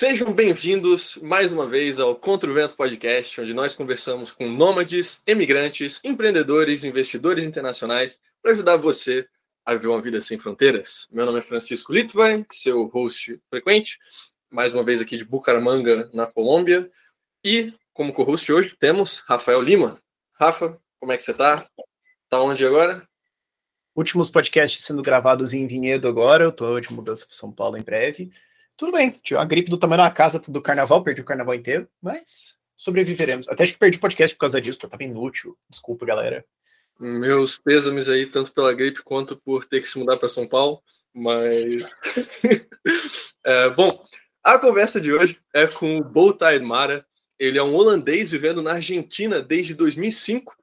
Sejam bem-vindos mais uma vez ao Contra o Vento Podcast, onde nós conversamos com nômades, emigrantes, empreendedores, investidores internacionais para ajudar você a viver uma vida sem fronteiras. Meu nome é Francisco Litvin, seu host frequente, mais uma vez aqui de Bucaramanga, na Colômbia. E como co-host hoje temos Rafael Lima. Rafa, como é que você está? Tá onde agora? Últimos podcasts sendo gravados em Vinhedo agora, eu tô de mudança para São Paulo em breve. Tudo bem, tive uma gripe do tamanho da casa do carnaval, perdi o carnaval inteiro, mas sobreviveremos. Até acho que perdi o podcast por causa disso, porque eu tava inútil. Desculpa, galera. Meus pêsames aí, tanto pela gripe quanto por ter que se mudar para São Paulo, mas. é, bom, a conversa de hoje é com o Bowtide Mara. Ele é um holandês vivendo na Argentina desde 2005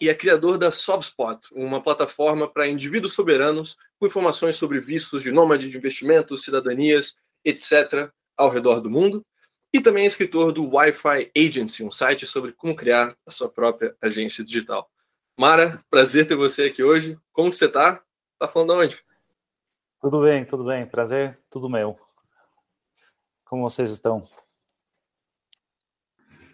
e é criador da Sovspot, uma plataforma para indivíduos soberanos com informações sobre vistos de nômade de investimentos, cidadanias etc., ao redor do mundo. E também é escritor do Wi-Fi Agency, um site sobre como criar a sua própria agência digital. Mara, prazer ter você aqui hoje. Como que você está? Tá falando de onde? Tudo bem, tudo bem. Prazer, tudo meu. Como vocês estão?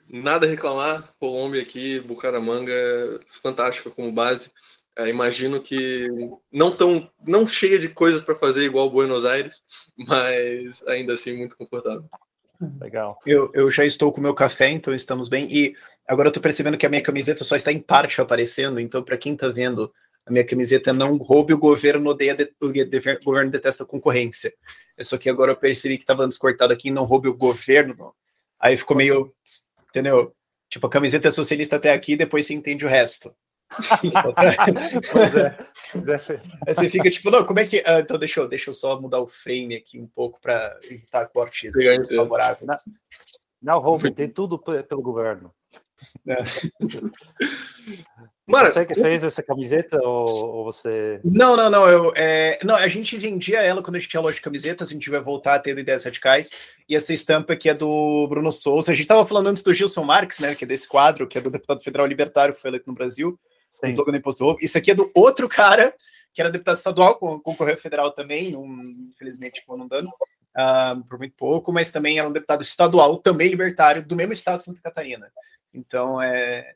Nada a reclamar. Colômbia aqui, Bucaramanga, fantástica como base. É, imagino que não tão não cheia de coisas para fazer igual Buenos Aires, mas ainda assim muito confortável. Legal. Eu, eu já estou com meu café, então estamos bem. E agora eu estou percebendo que a minha camiseta só está em parte aparecendo, então para quem está vendo, a minha camiseta não roube o governo odeia de, o governo detesta concorrência. É só que agora eu percebi que estava antes cortado aqui, não roube o governo. Aí ficou meio, entendeu? Tipo, a camiseta é socialista até aqui, depois você entende o resto. Pois é. é. Aí você fica tipo, não, como é que. Ah, então deixa eu, deixa eu só mudar o frame aqui um pouco para evitar cortes favoráveis. Não, não tem tudo pelo governo. É. Mano, você que fez essa camiseta ou, ou você. Não, não, não. Eu, é... Não, a gente vendia ela quando a gente tinha loja de camisetas, a gente vai voltar a ter ideias radicais. E essa estampa aqui é do Bruno Souza. A gente estava falando antes do Gilson Marques, né? Que é desse quadro, que é do deputado federal libertário que foi eleito no Brasil. Sim. o slogan do Imposto Roubo. Isso aqui é do outro cara, que era deputado estadual, concorreu federal também, não, infelizmente ficou não dando, uh, por muito pouco, mas também era um deputado estadual, também libertário, do mesmo estado de Santa Catarina. Então, é...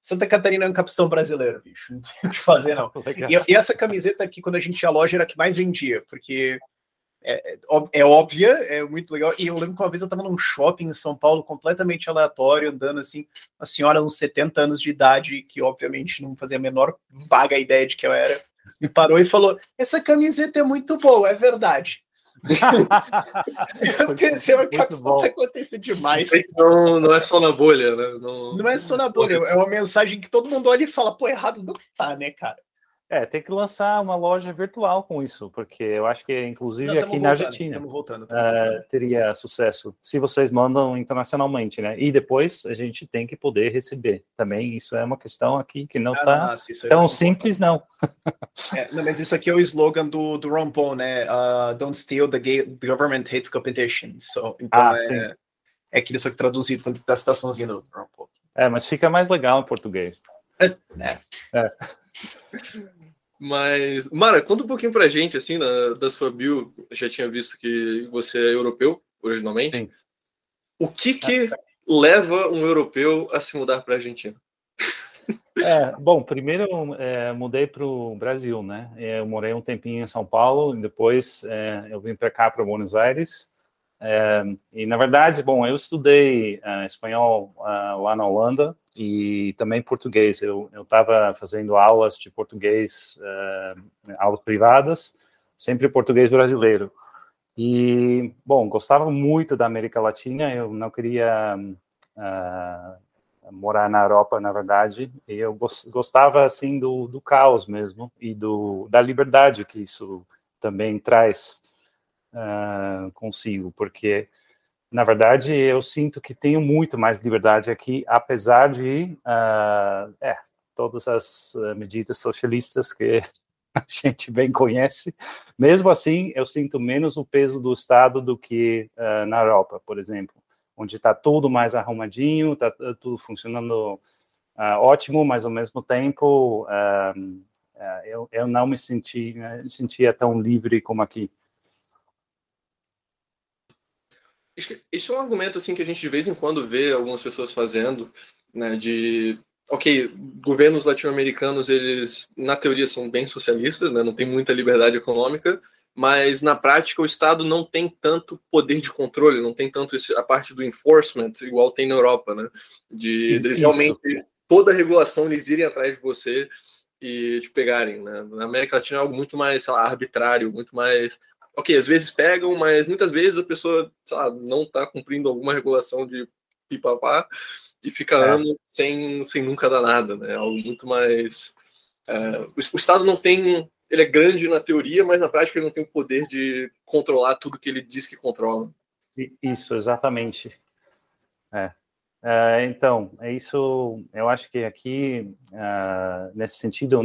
Santa Catarina é um capistão brasileiro, bicho. Não tem o que fazer, não. E, e, essa camiseta aqui, quando a gente ia à loja, era a que mais vendia, porque é, é, é, óbvia, é muito legal. E eu lembro que uma vez eu estava num shopping em São Paulo, completamente aleatório, andando assim, uma senhora uns 70 anos de idade, que obviamente não fazia a menor vaga ideia de que eu era, me parou e falou: Essa camiseta é muito boa, é verdade. eu pensei, o que está acontecendo demais. Não, não é só na bolha, né? Não, não é só na bolha, é uma mensagem que todo mundo olha e fala, pô, errado não tá, né, cara? É, tem que lançar uma loja virtual com isso, porque eu acho que, inclusive, Não, aqui voltando, na Argentina voltando, uh, teria sucesso se vocês mandam internacionalmente, né? E depois a gente tem que poder receber também. Isso é uma questão aqui que não está ah, tão simples, não. é, não. Mas isso aqui é o slogan do, do Ron Paul, né? Uh, Don't steal the, the government hates competition. So, então ah, é, é aquilo só que traduzido tanto da citaçãozinha do Ron Paul. É, mas fica mais legal em português. É. é. Mas, Mara, conta um pouquinho pra gente, assim, da, da sua bio. Eu já tinha visto que você é europeu, originalmente. Sim. O que que ah, leva um europeu a se mudar para a Argentina? É, bom, primeiro é, mudei para o Brasil, né? Eu morei um tempinho em São Paulo, e depois é, eu vim para cá, para Buenos Aires. É, e na verdade, bom, eu estudei uh, espanhol uh, lá na Holanda e também português. Eu estava fazendo aulas de português, uh, aulas privadas, sempre português brasileiro. E, bom, gostava muito da América Latina, eu não queria morar na Europa, na verdade, e eu gostava, assim, do, do caos mesmo e do, da liberdade que isso também traz uh, consigo, porque na verdade eu sinto que tenho muito mais liberdade aqui, apesar de uh, é, todas as ah, medidas socialistas que a gente bem conhece. Mesmo assim, eu sinto menos o peso do Estado do que uh, na Europa, por exemplo, onde está tudo mais arrumadinho, está tudo funcionando uh, ótimo, mas ao mesmo tempo uh, eu, eu não me senti, sentia tão livre como aqui. Isso é um argumento assim que a gente de vez em quando vê algumas pessoas fazendo, né, de ok, governos latino-americanos eles na teoria são bem socialistas, né, não tem muita liberdade econômica, mas na prática o Estado não tem tanto poder de controle, não tem tanto esse, a parte do enforcement igual tem na Europa, né, de eles realmente toda a regulação eles irem atrás de você e te pegarem, né? Na América Latina é algo muito mais, sei lá, arbitrário, muito mais ok, às vezes pegam, mas muitas vezes a pessoa sabe, não está cumprindo alguma regulação de pipapá e fica é. anos sem, sem nunca dar nada, né? Algo muito mais. É, o, o, Estado não tem. Ele é grande na teoria, mas na prática ele não tem o poder de controlar tudo que ele diz que controla. Isso, exatamente. É. é então, é isso. Eu acho que aqui, uh, nesse sentido,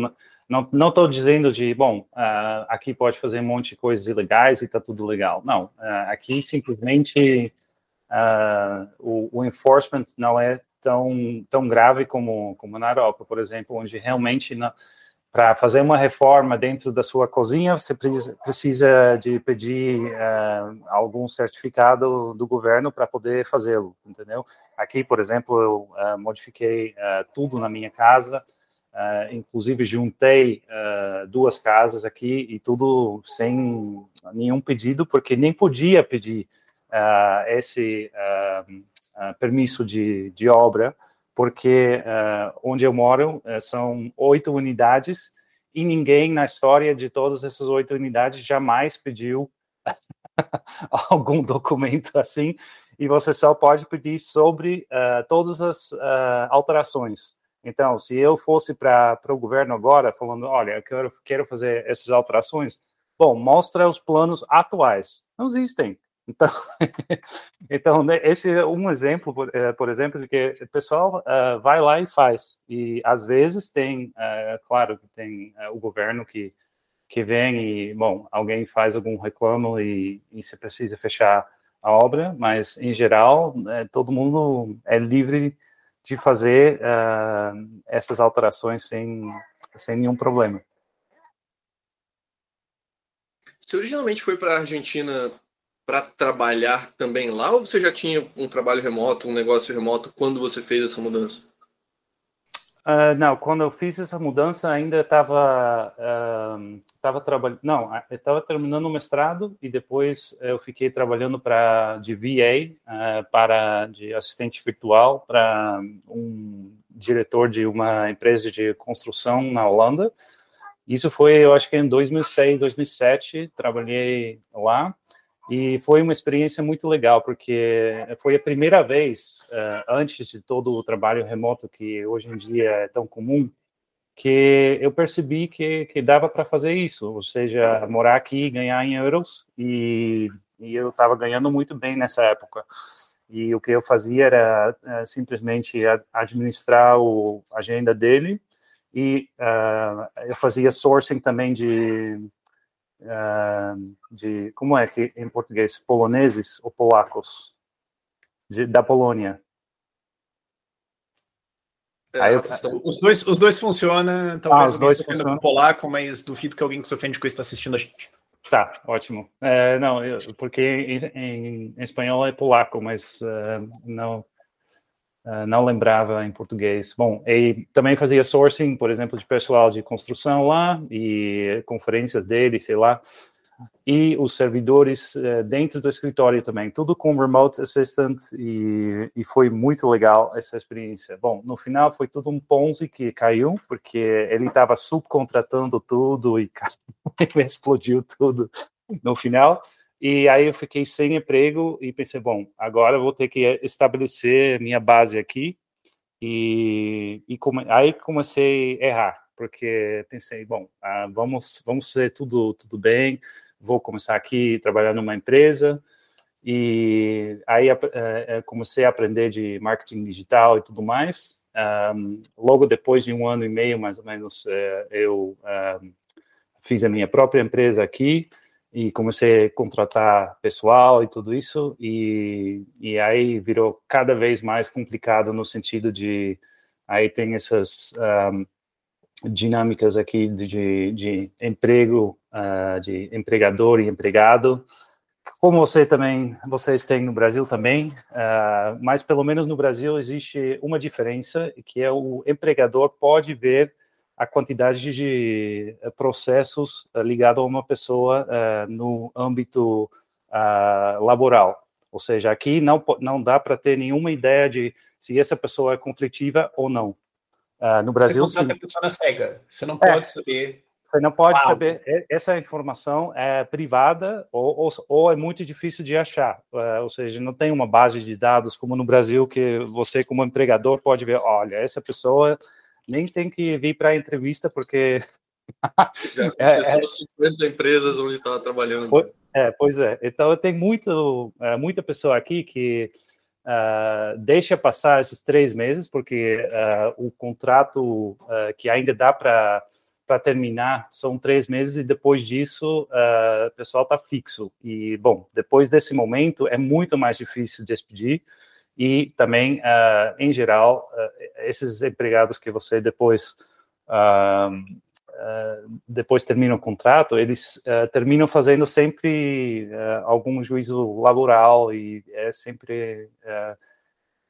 não estou dizendo de bom uh, aqui pode fazer um monte de coisas ilegais e está tudo legal. Não uh, aqui simplesmente uh, o, o, enforcement não é tão tão grave como como na Europa por exemplo onde realmente para fazer uma reforma dentro da sua cozinha você precisa, precisa de pedir algum certificado do governo para poder fazê-lo entendeu? Aqui por exemplo eu modifiquei tudo na minha casa Uh, inclusive juntei uh, duas casas aqui e tudo sem nenhum pedido, porque nem podia pedir uh, esse permisso de, de, obra, porque onde eu moro são oito unidades e ninguém na história de todas essas oito unidades jamais pediu algum documento assim, e você só pode pedir sobre todas as alterações. Então, se eu fosse para o governo agora, falando, olha, eu quero, quero fazer essas alterações, bom, mostra os planos atuais. Não existem. Então, então né, esse é um exemplo, por, é, por exemplo, de que o pessoal uh, vai lá e faz. E às vezes tem, uh, claro, tem uh, o governo que, que vem e, bom, alguém faz algum reclamo e, e você precisa fechar a obra, mas em geral, né, todo mundo é livre de fazer uh, essas alterações sem, sem nenhum problema. Você originalmente foi para a Argentina para trabalhar também lá ou você já tinha um trabalho remoto, um negócio remoto quando você fez essa mudança? Uh, não, quando eu fiz essa mudança ainda estava uh, tava trabalhando, não, eu estava terminando o mestrado e depois eu fiquei trabalhando para de VA uh, para de assistente virtual para um diretor de uma empresa de construção na Holanda. Isso foi, eu acho que em 2006, 2007, trabalhei lá e foi uma experiência muito legal, porque foi a primeira vez, uh, antes de todo o trabalho remoto que hoje em dia é tão comum, que eu percebi que, que dava para fazer isso, ou seja, morar aqui e ganhar em euros, e, e eu estava ganhando muito bem nessa época. E o que eu fazia era uh, simplesmente administrar o, a agenda dele, e uh, eu fazia sourcing também de de como é que em português poloneses ou polacos de, da Polônia. É, eu, os, dois, os dois funcionam, talvez ah, os dois funcionam. polaco, mas duvido que alguém que se ofende com isso está assistindo a gente. Tá, ótimo. É, não, eu, porque em, em, em, espanhol é polaco, mas uh, não uh, não lembrava em português. Bom, e também fazia sourcing, por exemplo, de pessoal de construção lá e conferências dele, sei lá, e os servidores uh, dentro do escritório também, tudo com remote assistant e, e foi muito legal essa experiência. Bom, no final foi tudo um Ponzi que caiu, porque ele estava subcontratando tudo e explodiu tudo no final. E aí eu fiquei sem emprego e pensei, bom, agora eu vou ter que estabelecer minha base aqui. E, e come, aí comecei a errar, porque pensei, bom, ah, vamos vamos ser tudo tudo bem, vou começar aqui trabalhar numa empresa. E aí uh, comecei a aprender de marketing digital e tudo mais. Um, logo depois de um ano e meio, mais ou menos, uh, eu uh, fiz a minha própria empresa aqui e comecei a contratar pessoal e tudo isso, e, e aí virou cada vez mais complicado no sentido de, aí tem essas um, dinâmicas aqui de, de, de emprego, uh, de empregador e empregado, como você também, vocês têm no Brasil também, uh, mas pelo menos no Brasil existe uma diferença que é o empregador pode ver a quantidade de processos uh, ligado a uma pessoa uh, no âmbito laboral. Ou seja, aqui não não dá para ter nenhuma ideia de se essa pessoa é conflitiva ou não. no Brasil, você sim. a pessoa na cega. Você não é. pode saber você não pode saber, essa informação é privada ou, ou, ou é muito difícil de achar. É, ou seja, não tem uma base de dados como no Brasil que você, como empregador, pode ver: olha, essa pessoa nem tem que vir para a entrevista porque. Já é, é, 50 empresas onde está trabalhando. É, pois é. Então, tem muito, é, muita pessoa aqui que uh, deixa passar esses três meses, porque uh, o contrato uh, que ainda dá para para terminar são três meses e depois disso uh, o pessoal está fixo. E, bom, depois desse momento é muito mais difícil despedir e também, uh, em geral, uh, esses empregados que você depois depois termina o contrato, eles terminam fazendo sempre algum juízo laboral e é sempre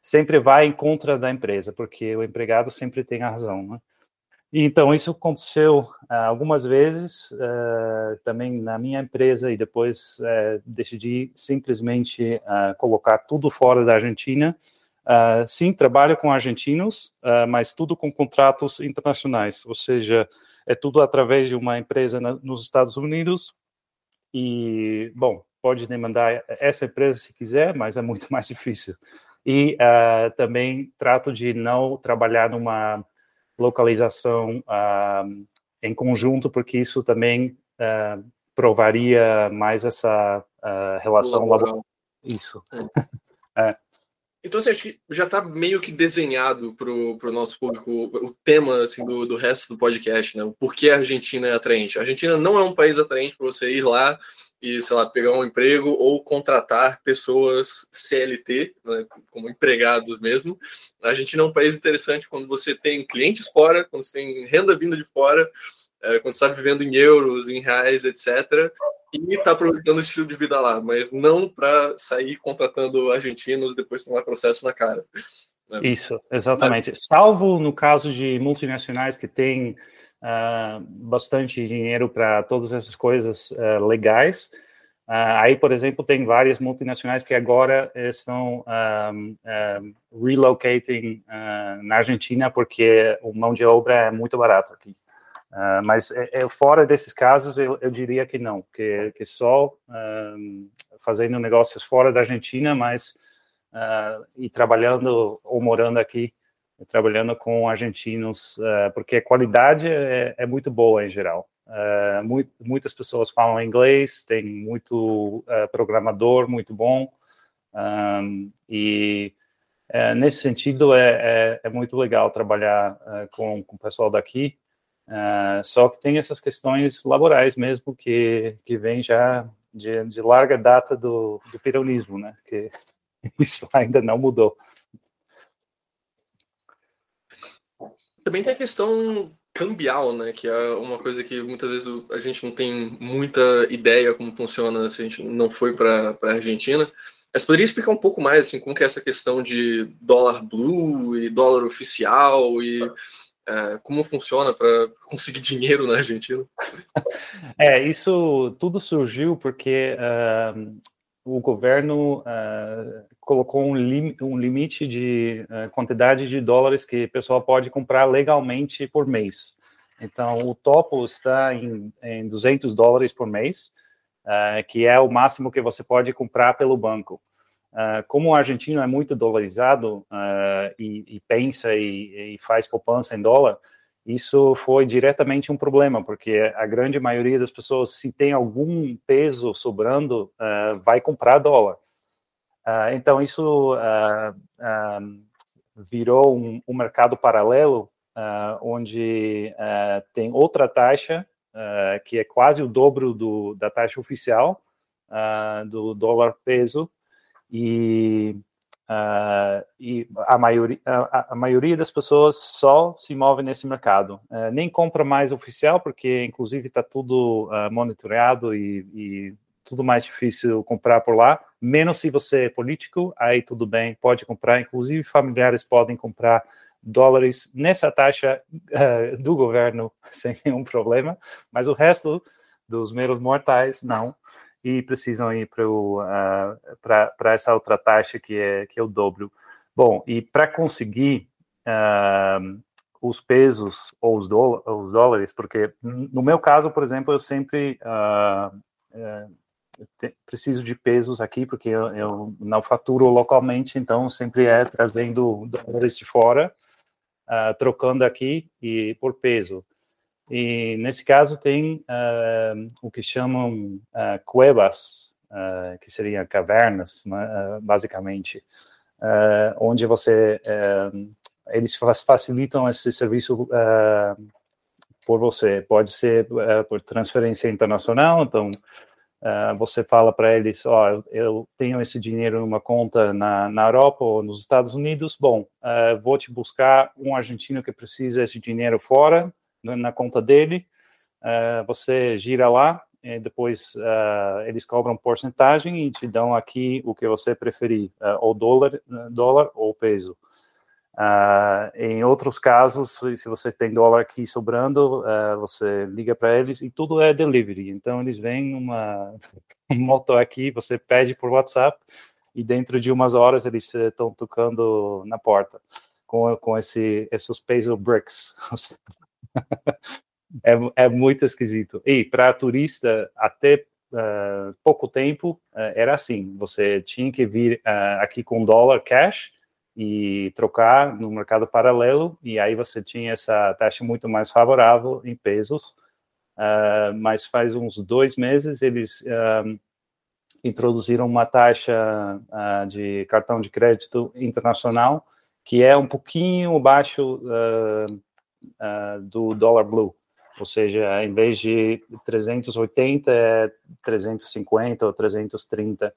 sempre vai em contra da empresa, porque o empregado sempre tem a razão, né? Então, isso aconteceu uh, algumas vezes uh, também na minha empresa e depois uh, decidi simplesmente colocar tudo fora da Argentina. sim, trabalho com argentinos, mas tudo com contratos internacionais, ou seja, é tudo através de uma empresa na, nos Estados Unidos. E, bom, pode demandar essa empresa se quiser, mas é muito mais difícil. E também trato de não trabalhar numa localização uh, em conjunto, porque isso também uh, provaria mais essa uh, relação laboral. Isso. É. é. Então, assim, acho que já está meio que desenhado para o nosso público o tema assim, do, do resto do podcast, né? O porquê a Argentina é atraente. A Argentina não é um país atraente para você ir lá e, sei lá, pegar um emprego ou contratar pessoas CLT, né, como empregados mesmo. A Argentina é um país interessante quando você tem clientes fora, quando você tem renda vinda de fora, é, quando você está vivendo em euros, em reais, etc. E está aproveitando o estilo de vida lá, mas não para sair contratando argentinos depois tomar processo na cara. Né? Isso, exatamente. Mas... Salvo no caso de multinacionais que têm uh, bastante dinheiro para todas essas coisas uh, legais. Uh, aí, por exemplo, tem várias multinacionais que agora estão um, um, relocating na Argentina porque o mão de obra é muito barato aqui. Mas é, fora desses casos, eu, eu, diria que não, que, que só um, fazendo negócios fora da Argentina, mas uh, e trabalhando ou morando aqui trabalhando com argentinos, uh, porque a qualidade é, é, muito boa em geral. Uh, muito, muitas pessoas falam inglês, tem muito uh, programador muito bom, um, e nesse sentido é, é, é, muito legal trabalhar com, com o pessoal daqui. só que tem essas questões laborais mesmo que, que vem já de, de larga data do, do peronismo, né? Que isso ainda não mudou. Também tem a questão cambial, né? Que é uma coisa que muitas vezes a gente não tem muita ideia como funciona se a gente não foi para a Argentina. Mas poderia explicar um pouco mais assim, como que é essa questão de dólar blue e dólar oficial e é, como funciona para conseguir dinheiro na Argentina? É, isso tudo surgiu porque uh, o governo uh, colocou um, lim, um limite de uh, quantidade de dólares que o pessoal pode comprar legalmente por mês. Então, o topo está em, em 200 dólares por mês, uh, que é o máximo que você pode comprar pelo banco. como o argentino é muito dolarizado e, e, pensa e, e faz poupança em dólar, isso foi diretamente um problema, porque a grande maioria das pessoas, se tem algum peso sobrando, uh, vai comprar dólar. Uh, então, isso uh, virou um, um, mercado paralelo, onde tem outra taxa, que é quase o dobro do, da taxa oficial, do dólar peso, e Uh, e a maioria, a, a, maioria das pessoas só se move nesse mercado. Uh, nem compra mais oficial, porque inclusive está tudo uh, monitorado e, e tudo mais difícil comprar por lá, menos se você é político, aí tudo bem, pode comprar, inclusive familiares podem comprar dólares nessa taxa uh, do governo sem nenhum problema, mas o resto dos meros mortais não, e precisam ir para uh, essa outra taxa que é, que é o dobro. Bom, e para conseguir uh, os pesos ou os, os, dólares, porque no meu caso, por exemplo, eu sempre uh, preciso de pesos aqui, porque eu, eu, não faturo localmente, então sempre é trazendo dólares de fora, uh, trocando aqui e por peso. E nesse caso tem uh, o que chamam cuevas, que seriam cavernas, né, basicamente, onde você eles facilitam esse serviço uh, por você. Pode ser uh, por transferência internacional, então uh, você fala para eles, ó, oh, eu tenho esse dinheiro numa conta na, na Europa ou nos Estados Unidos, bom, vou te buscar um argentino que precisa desse dinheiro fora, na, conta dele, você gira lá, depois eles cobram porcentagem e te dão aqui o que você preferir, ou dólar, dólar ou peso. Uh, em outros casos, se você tem dólar aqui sobrando, uh, você liga para eles e tudo é delivery. Então, eles vêm uma moto aqui, você pede por WhatsApp e dentro de umas horas eles estão tocando na porta com, com esse, esses peso bricks. é, é muito esquisito. E para turista, até uh, pouco tempo, era assim: você tinha que vir aqui com dólar cash e trocar no mercado paralelo, e aí você tinha essa taxa muito mais favorável em pesos. Uh, mas faz uns dois meses eles uh, introduziram uma taxa uh, de cartão de crédito internacional que é um pouquinho abaixo do dólar blue, ou seja, em vez de 380 é 350 ou 330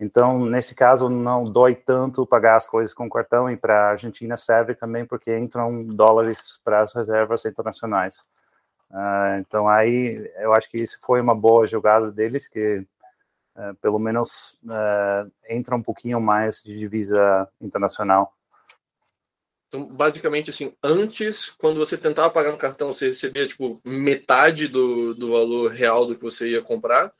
então, nesse caso, não dói tanto pagar as coisas com cartão e para a Argentina serve também porque entram dólares para as reservas internacionais. Uh, então, aí eu acho que isso foi uma boa jogada deles, que uh, pelo menos uh, entra um pouquinho mais de divisa internacional. Então, basicamente, assim, antes, quando você tentava pagar no cartão, você recebia, tipo, metade do, do valor real do que você ia comprar,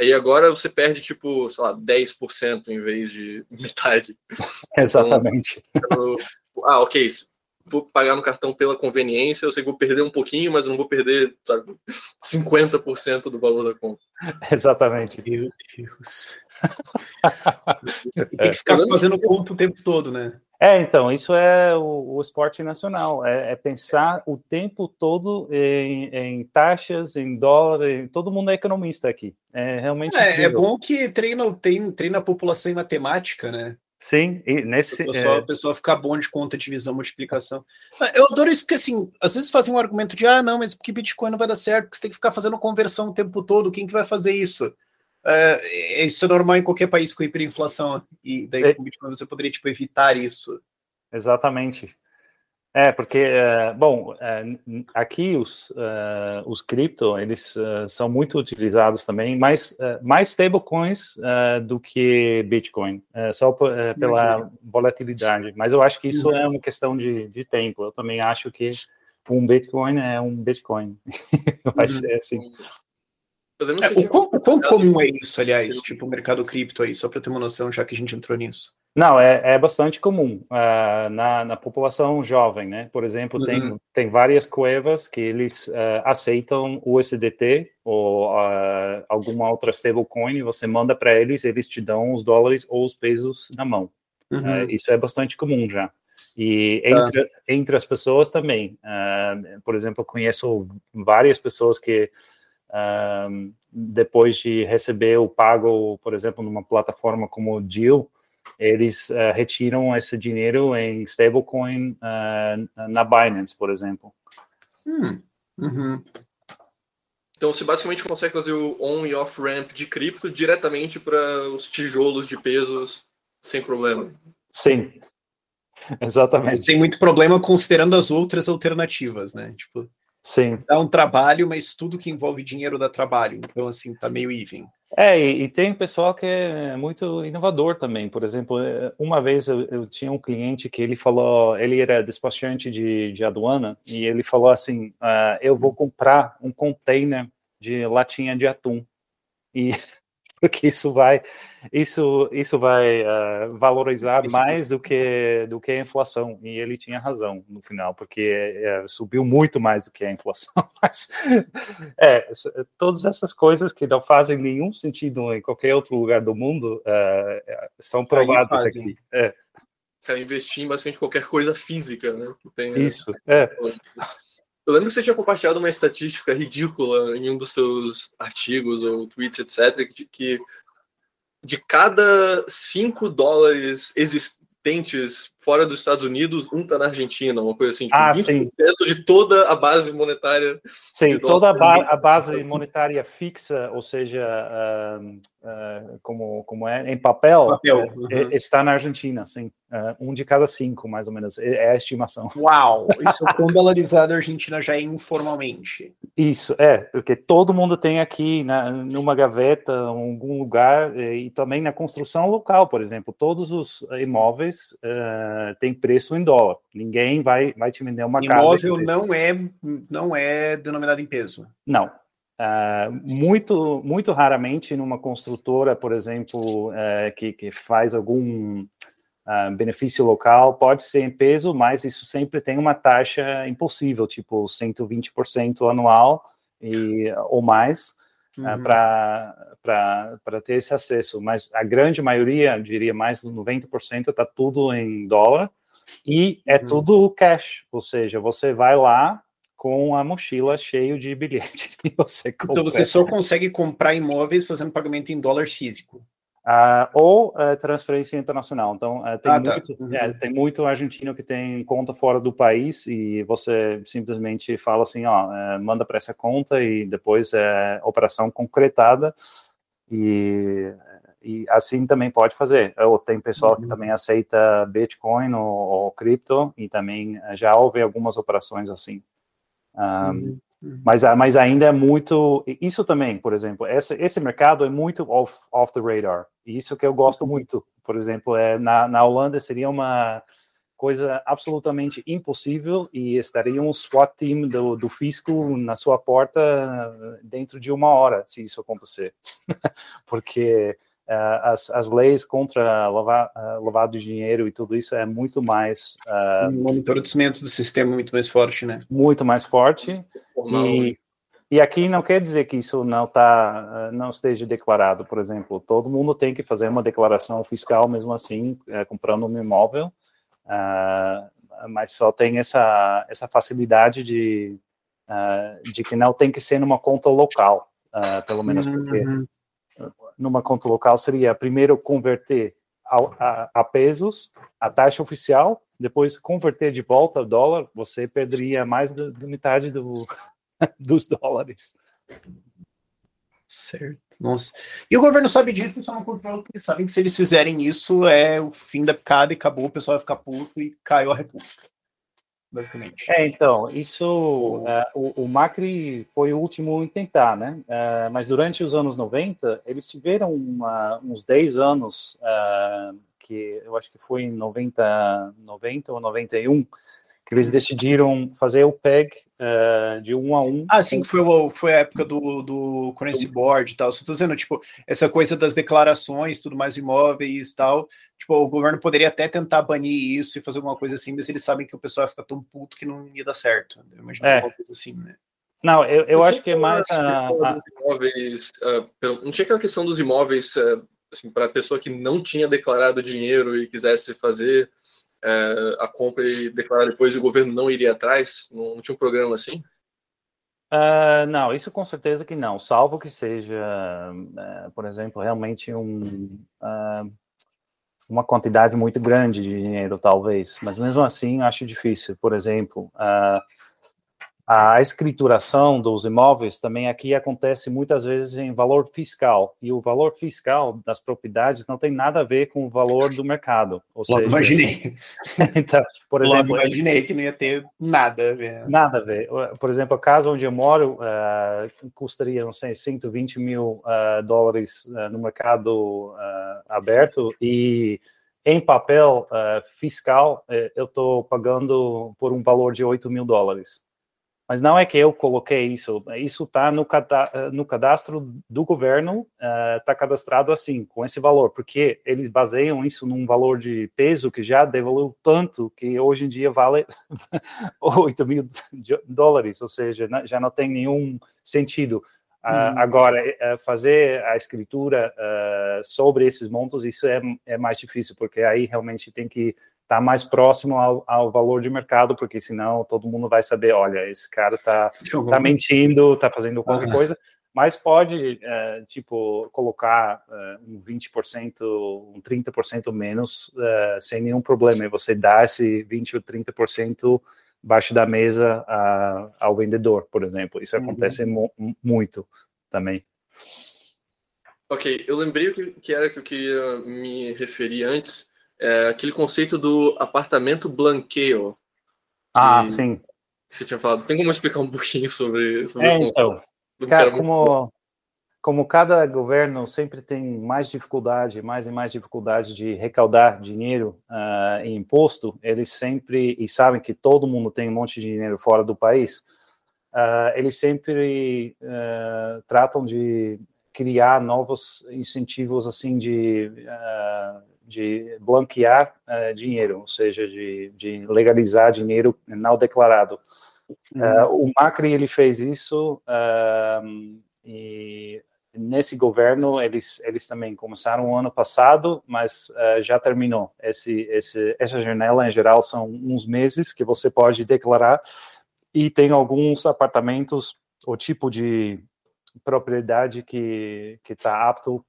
Aí agora você perde, tipo, sei lá, 10% em vez de metade. Exatamente. Então, eu, ah, ok, isso. Vou pagar no cartão pela conveniência, eu sei que vou perder um pouquinho, mas não vou perder, sabe, 50% do valor da conta. Exatamente. Meu Deus. Tem que ficar fazendo conta o tempo todo, né? É, então, isso é o, o esporte nacional, é, é, pensar o tempo todo em, em, taxas, em dólar, em, todo mundo é economista aqui. É realmente. É, é bom que treina, tem, treina a população em matemática, né? Sim, e nesse. A pessoa, é... a pessoa fica bom de conta, divisão, multiplicação. Eu adoro isso porque, assim, às vezes fazem um argumento de, ah, não, mas porque Bitcoin não vai dar certo, porque você tem que ficar fazendo conversão o tempo todo, quem que vai fazer isso? Uh, isso é normal em qualquer país com hiperinflação. E daí, é. com Bitcoin, você poderia tipo, evitar isso. Exatamente. É, porque, uh, bom, uh, aqui os, os cripto, eles são muito utilizados também, mais, mais stablecoins do que Bitcoin, só pela volatilidade. Mas eu acho que isso uhum. é uma questão de, de tempo. Eu também acho que um Bitcoin é um Bitcoin. Vai uhum. ser assim. É, o, quão, o quão comum é isso, aliás, tipo, o mercado cripto aí, só para ter uma noção, já que a gente entrou nisso? Não, é, é bastante comum uh, na, na população jovem, né? Por exemplo, uhum. tem, tem várias cuevas que eles uh, aceitam o USDT ou uh, alguma outra stablecoin, você manda para eles, eles te dão os dólares ou os pesos na mão. Uhum. isso é bastante comum já. E tá. entre, entre as pessoas também. por exemplo, conheço várias pessoas que um, depois de receber o pago, por exemplo, numa plataforma como o Deal, eles uh, retiram esse dinheiro em stablecoin uh, na Binance, por exemplo. Hum. Uhum. Então você basicamente consegue fazer o on e off ramp de cripto diretamente para os tijolos de pesos sem problema. Sim. Exatamente. Mas tem muito problema considerando as outras alternativas, né? Tipo, Sim. Dá um trabalho, mas tudo que envolve dinheiro dá trabalho. Então, assim, tá meio even. É, e, e, tem pessoal que é muito inovador também. Por exemplo, eh, uma vez eu, eu tinha um cliente que ele falou, ele era despachante de, de aduana, e ele falou assim: uh, eu vou comprar um container de latinha de atum. E porque isso vai isso isso vai uh, valorizar mais do que do que a inflação. E ele tinha razão no final porque é, subiu muito mais do que a inflação. Mas é todas essas coisas que não fazem nenhum sentido em qualquer outro lugar do mundo uh, são provadas aqui. É. é. investir em basicamente qualquer coisa física né? Tem, isso é eu lembro que você tinha compartilhado uma estatística ridícula em um dos seus artigos ou tweets, etc., de que de cada 5 dólares existentes fora dos Estados Unidos, um está na Argentina, uma coisa assim, tipo, ah, 20% sim. de toda a base monetária. Sim, toda a, ba a, base monetária fixa, ou seja, uh, uh, como, como é, em papel, papel. Uh, uhum. está na Argentina, sim. Uh, um de cada cinco, mais ou menos, é, é a estimação. Uau! Isso com dolarizado a Argentina já é informalmente. Isso, é, porque todo mundo tem aqui na, numa gaveta, em algum lugar, e também na construção local, por exemplo, todos os imóveis uh, têm preço em dólar. Ninguém vai, vai te vender uma Imóvel casa. Imóvel não é, não é denominado em peso. Não, Uh, muito, muito raramente numa construtora, por exemplo, uh, que, que faz algum uh, benefício local, pode ser em peso, mas isso sempre tem uma taxa impossível, tipo 120% anual e, ou mais, uhum. para ter esse acesso. Mas a grande maioria, diria mais de 90%, está tudo em dólar e é uhum. tudo cash, ou seja, você vai lá, com a mochila cheio de bilhetes que você compra. Então você só consegue comprar imóveis fazendo pagamento em dólar físico. Uh, ou uh, transferência internacional. Então, uh, tem, ah, tá. muito, uhum. é, tem muito argentino que tem conta fora do país e você simplesmente fala assim, ó, é, manda para essa conta e depois é operação concretada e, e assim também pode fazer. Ou tem pessoal uhum. que também aceita Bitcoin ou, ou cripto e também já houve algumas operações assim. Um, uhum. Mas, mas ainda é muito. Isso também, por exemplo, esse, esse mercado é muito off, off the radar. E isso que eu gosto uhum. muito. Por exemplo, é, na, na Holanda seria uma coisa absolutamente impossível e estaria um SWAT team do, do fisco na sua porta dentro de uma hora, se isso acontecer. Porque as, as leis contra lavar, uh, lavado de dinheiro e tudo isso é muito mais. Uh, um monitoramento do sistema muito mais forte, né? Muito mais forte. E, e aqui não quer dizer que isso não tá, não esteja declarado, por exemplo, todo mundo tem que fazer uma declaração fiscal mesmo assim, comprando um imóvel, uh, mas só tem essa, essa facilidade de, uh, de que não tem que ser numa conta local, uh, pelo menos porque uhum numa conta local seria primeiro converter a, a, pesos, a taxa oficial, depois converter de volta ao dólar, você perderia mais da, metade do, dos dólares. Certo. Nossa. E o governo sabe disso, só não controla, porque sabem que se eles fizerem isso, é o fim da picada e acabou, o pessoal vai ficar puto e caiu a república basicamente. É, então, isso, uh, o, o, Macri foi o último em tentar, né? Uh, mas durante os anos 90, eles tiveram uma, uns 10 anos, uh, que eu acho que foi em 90, 90 ou 91, que eles decidiram fazer o PEG uh, de um a um. Ah, sim, foi, o, foi a época do, do currency board e tal. Só tô dizendo, tipo, essa coisa das declarações, tudo mais imóveis e tal. Tipo, o governo poderia até tentar banir isso e fazer alguma coisa assim, mas eles sabem que o pessoal fica tão puto que não ia dar certo. Eu imagino é. alguma coisa assim, né? Não, eu, eu acho que é mais. A, a... Imóveis, uh, não tinha aquela questão dos imóveis uh, assim, para a pessoa que não tinha declarado dinheiro e quisesse fazer é, a compra e declarar depois e o governo não iria atrás? Não, não tinha um programa assim? Uh, não, isso com certeza que não, salvo que seja, uh, por exemplo, realmente um, uh, uma quantidade muito grande de dinheiro, talvez, mas mesmo assim acho difícil. Por exemplo, A escrituração dos imóveis também aqui acontece muitas vezes em valor fiscal, e o valor fiscal das propriedades não tem nada a ver com o valor do mercado. Ou Logo seja, imaginei. então, por exemplo, Logo imaginei que não ia ter nada a ver. Nada a ver. Por exemplo, a casa onde eu moro uh, custaria, não sei, 120 mil uh, dólares uh, no mercado aberto, e em papel fiscal eu estou pagando por um valor de 8 mil dólares. Mas não é que eu coloquei isso, isso está no, no, cadastro do governo, está uh, cadastrado assim, com esse valor, porque eles baseiam isso num valor de peso que já devoluiu tanto que hoje em dia vale 8 mil dólares, ou seja, já não tem nenhum sentido. Uh, Agora, uh, fazer a escritura sobre esses montos, isso é, é mais difícil, porque aí realmente tem que está mais próximo ao, ao, valor de mercado, porque senão todo mundo vai saber, olha, esse cara está tá mentindo, está fazendo qualquer ah. coisa, mas pode, é, tipo, colocar é, um 20%, um 30% menos é, sem nenhum problema, e você dá esse 20% ou 30% abaixo da mesa a, ao vendedor, por exemplo. Isso uhum. acontece uhum. muito também. Ok, eu lembrei o que, que era que eu queria me referir antes, é aquele conceito do apartamento blanqueio. Ah, sim. Que você tinha falado. Tem como explicar um pouquinho sobre, sobre é, então, cara, como, como cada governo sempre tem mais dificuldade, mais e mais dificuldade de recaudar dinheiro uh, em imposto, eles sempre, e sabem que todo mundo tem um monte de dinheiro fora do país, uh, eles sempre uh, tratam de criar novos incentivos assim de de blanquear uh, dinheiro, ou seja, de, de, legalizar dinheiro não declarado. Uhum. Uh, o Macri ele fez isso uh, e nesse governo eles eles também começaram o ano passado, mas já terminou. Esse, esse essa janela em geral são uns meses que você pode declarar e tem alguns apartamentos o tipo de propriedade que está apto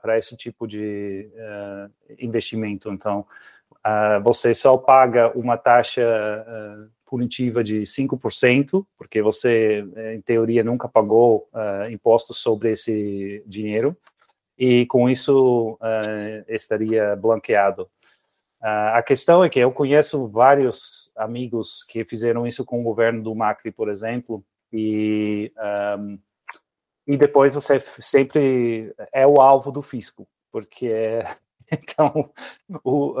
para esse tipo de uh, investimento. Então, uh, você só paga uma taxa uh, punitiva de 5%, porque você, em teoria, nunca pagou impostos sobre esse dinheiro, e com isso estaria blanqueado. a questão é que eu conheço vários amigos que fizeram isso com o governo do Macri, por exemplo, e um, e depois você sempre é o alvo do fisco, porque então o,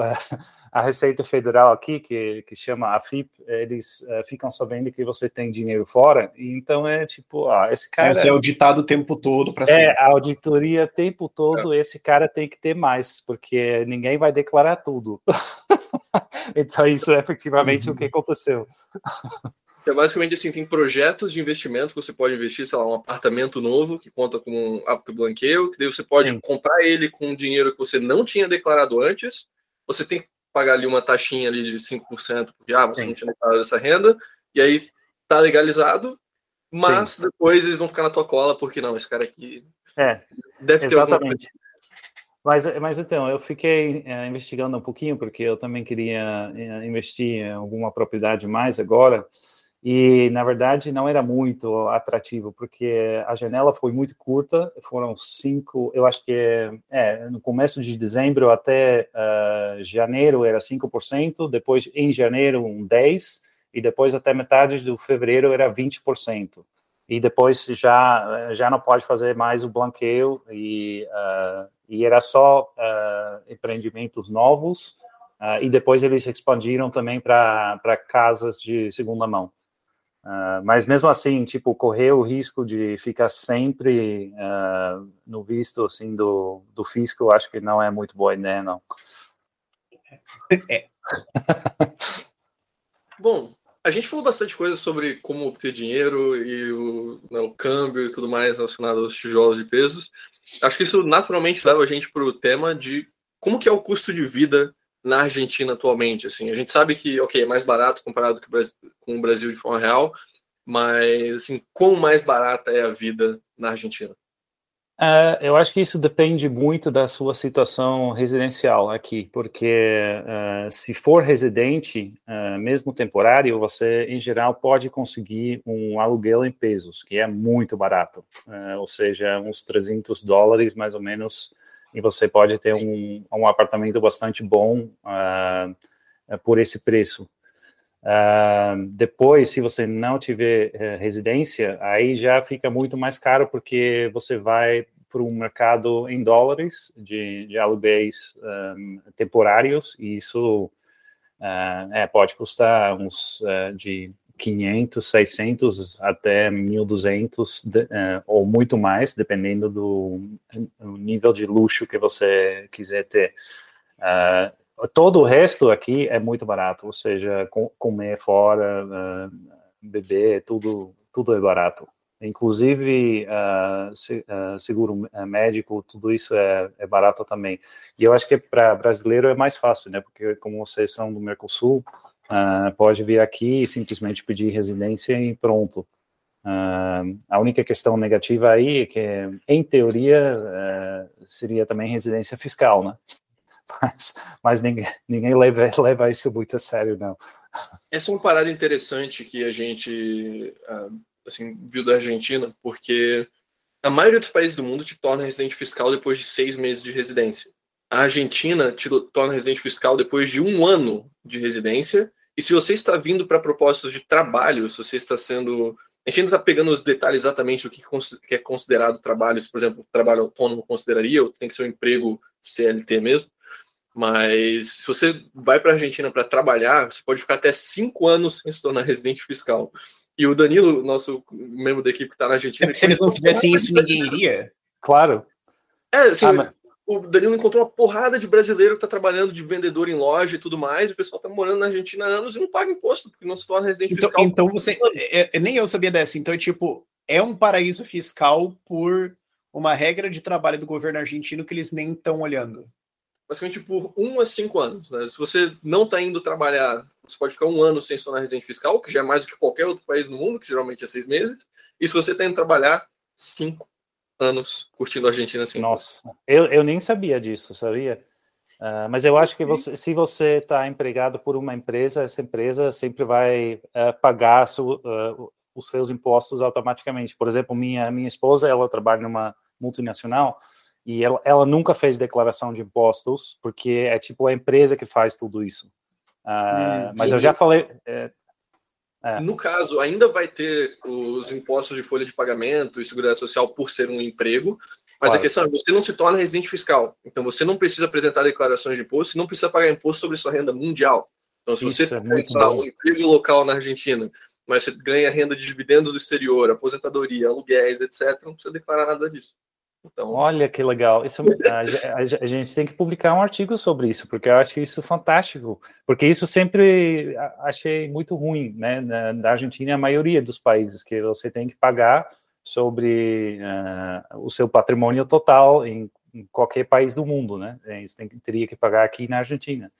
a Receita Federal aqui, que, que chama a FIP, eles uh, ficam sabendo que você tem dinheiro fora, e então é tipo, ah, esse cara. Você é auditado o tempo todo para É, a auditoria o tempo todo, é. esse cara tem que ter mais, porque ninguém vai declarar tudo. então, isso é efetivamente uhum. o que aconteceu. Então, basicamente, assim, tem projetos de investimento que você pode investir, sei lá, um apartamento novo que conta com um apto blanqueio, que daí você pode Sim. comprar ele com dinheiro que você não tinha declarado antes. Você tem que pagar ali uma taxinha ali de 5%, porque ah, você Sim. não tinha declarado essa renda, e aí tá legalizado, mas Sim. depois eles vão ficar na tua cola, porque não, esse cara aqui é, deve ter exatamente. Mas, mas então, eu fiquei é, investigando um pouquinho, porque eu também queria é, investir em alguma propriedade mais agora, e na verdade não era muito atrativo porque a janela foi muito curta foram cinco eu acho que é, no começo de dezembro até uh, janeiro era 5%, depois em janeiro um 10 e depois até metade do fevereiro era 20% e depois já já não pode fazer mais o blanqueio e uh, e era só uh, empreendimentos novos e depois eles expandiram também para casas de segunda mão Uh, mas mesmo assim, tipo, correr o risco de ficar sempre uh, no visto assim do, do fisco, acho que não é muito boa ideia, não. É. Bom, a gente falou bastante coisa sobre como obter dinheiro e o, né, o câmbio e tudo mais relacionado aos tijolos de pesos. Acho que isso naturalmente leva a gente para o tema de como que é o custo de vida na Argentina atualmente. Assim, a gente sabe que, ok, é mais barato comparado com o Brasil de forma real, mas assim, quão mais barata é a vida na Argentina? Uh, eu acho que isso depende muito da sua situação residencial aqui, porque uh, se for residente, uh, mesmo temporário, você em geral pode conseguir um aluguel em pesos, que é muito barato, ou seja, uns 300 dólares mais ou menos, e você pode ter um, um apartamento bastante bom por esse preço. Uh, depois, se você não tiver uh, residência, aí já fica muito mais caro porque você vai para um mercado em dólares de, de aluguéis um, temporários e isso uh, é, pode custar uns uh, de 500, 600 até 1.200 de, uh, ou muito mais, dependendo do nível de luxo que você quiser ter. todo o resto aqui é muito barato, ou seja, com, comer fora, beber, tudo, tudo é barato. Inclusive, uh, se, uh, seguro uh, médico, tudo isso é, é, barato também. E eu acho que para brasileiro é mais fácil, né? Porque como vocês são do Mercosul, pode vir aqui e simplesmente pedir residência e pronto. a única questão negativa aí é que, em teoria, seria também residência fiscal, né? Mas, mas ninguém, ninguém leva, leva isso muito a sério, não. Essa é uma parada interessante que a gente assim, viu da Argentina, porque a maioria dos países do mundo te torna residente fiscal depois de seis meses de residência. A Argentina te torna residente fiscal depois de um ano de residência. E se você está vindo para propósitos de trabalho, se você está sendo. A gente ainda está pegando os detalhes exatamente do que é considerado trabalho. Se, por exemplo, trabalho autônomo consideraria, ou tem que ser um emprego CLT mesmo. Mas se você vai para a Argentina para trabalhar, você pode ficar até cinco anos sem se tornar residente fiscal. E o Danilo, nosso membro da equipe que está na Argentina. É se eles não fizessem isso, ninguém iria. Claro. É, assim, ah, mas... o Danilo encontrou uma porrada de brasileiro que está trabalhando de vendedor em loja e tudo mais. O pessoal está morando na Argentina há anos e não paga imposto, porque não se torna residente então, fiscal. Então você. É, é, nem eu sabia dessa. Então, é tipo, é um paraíso fiscal por uma regra de trabalho do governo argentino que eles nem estão olhando basicamente por um a cinco anos. Né? Se você não está indo trabalhar, você pode ficar um ano sem se tornar residente fiscal, que já é mais do que qualquer outro país no mundo, que geralmente é seis meses. E se você está indo trabalhar, cinco anos curtindo a Argentina assim. Nossa, eu, eu nem sabia disso, sabia? Uh, mas eu acho que você, se você está empregado por uma empresa, essa empresa sempre vai uh, pagar su, uh, os seus impostos automaticamente. Por exemplo, minha minha esposa, ela trabalha numa multinacional e ela, ela, nunca fez declaração de impostos, porque é tipo a empresa que faz tudo isso. Uh, mas sim, eu já falei. É. No caso, ainda vai ter os impostos de folha de pagamento e segurança social por ser um emprego, mas claro. a questão é você não se torna residente fiscal. Então você não precisa apresentar declarações de imposto e não precisa pagar imposto sobre sua renda mundial. Então, se isso você é tem é um emprego local na Argentina, mas você ganha renda de dividendos do exterior, aposentadoria, aluguéis, etc., não precisa declarar nada disso. Então... Olha que legal. Isso, a, a, gente tem que publicar um artigo sobre isso, porque eu acho isso fantástico. Porque isso sempre achei muito ruim, né? Na, na Argentina, a maioria dos países que você tem que pagar sobre uh, o seu patrimônio total em, em, qualquer país do mundo, né? Você tem, teria que pagar aqui na Argentina.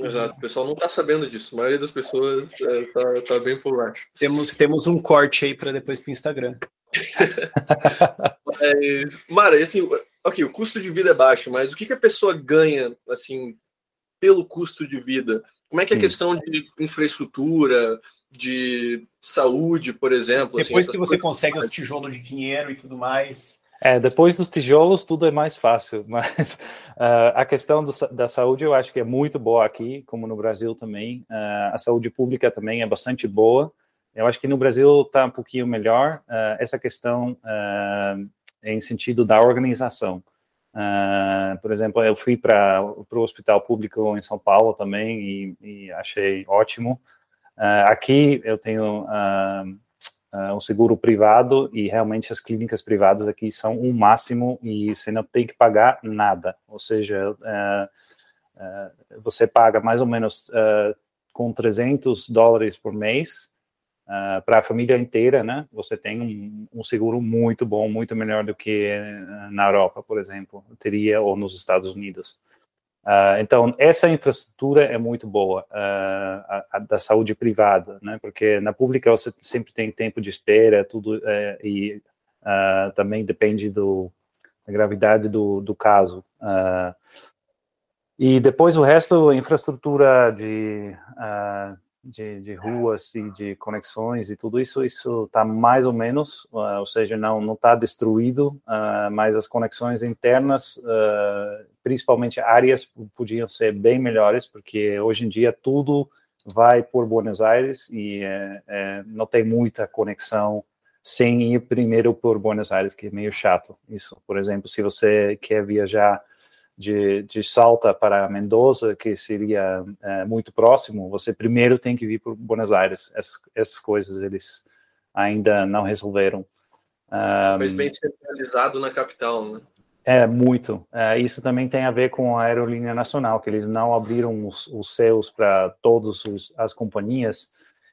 Exato, o pessoal não está sabendo disso. A maioria das pessoas está é, tá, tá bem por baixo. Temos, temos um corte aí para depois para o Instagram. mas, Mara, assim, ok, o custo de vida é baixo, mas o que, que a pessoa ganha, assim, pelo custo de vida? Como é que é a questão de infraestrutura, de saúde, por exemplo? Assim, Depois assim, que você consegue os tijolos de dinheiro e tudo mais. É, depois dos tijolos tudo é mais fácil, mas uh, a questão do, da saúde eu acho que é muito boa aqui, como no Brasil também. Uh, a saúde pública também é bastante boa. Eu acho que no Brasil está um pouquinho melhor uh, essa questão em sentido da organização. Por exemplo, eu fui para o hospital público em São Paulo também e, e achei ótimo. aqui eu tenho um seguro privado e realmente as clínicas privadas aqui são o um máximo e você não tem que pagar nada. Ou seja, você paga mais ou menos com 300 dólares por mês uh, para a família inteira, né? Você tem um, um, seguro muito bom, muito melhor do que uh, na Europa, por exemplo, teria ou nos Estados Unidos. Uh, então, essa infraestrutura é muito boa, a, a, da saúde privada, né? Porque na pública você sempre tem tempo de espera, tudo, e Uh, também depende do, da gravidade do, do caso. Uh, e depois o resto, infraestrutura de, uh, de, de, ruas e de conexões e tudo isso, isso está mais ou menos, uh, ou seja, não está destruído, uh, mas as conexões internas, principalmente áreas, podiam ser bem melhores, porque hoje em dia tudo vai por Buenos Aires e é, é, não tem muita conexão sem ir primeiro por Buenos Aires, que é meio chato. Isso, por exemplo, se você quer viajar de, de Salta para Mendoza, que seria é, muito próximo, você primeiro tem que vir para Buenos Aires. Essas, essas coisas eles ainda não resolveram. Mas bem centralizado na capital, né? É, muito. É, isso também tem a ver com a aerolínea nacional, que eles não abriram os, os seus para todas as companhias,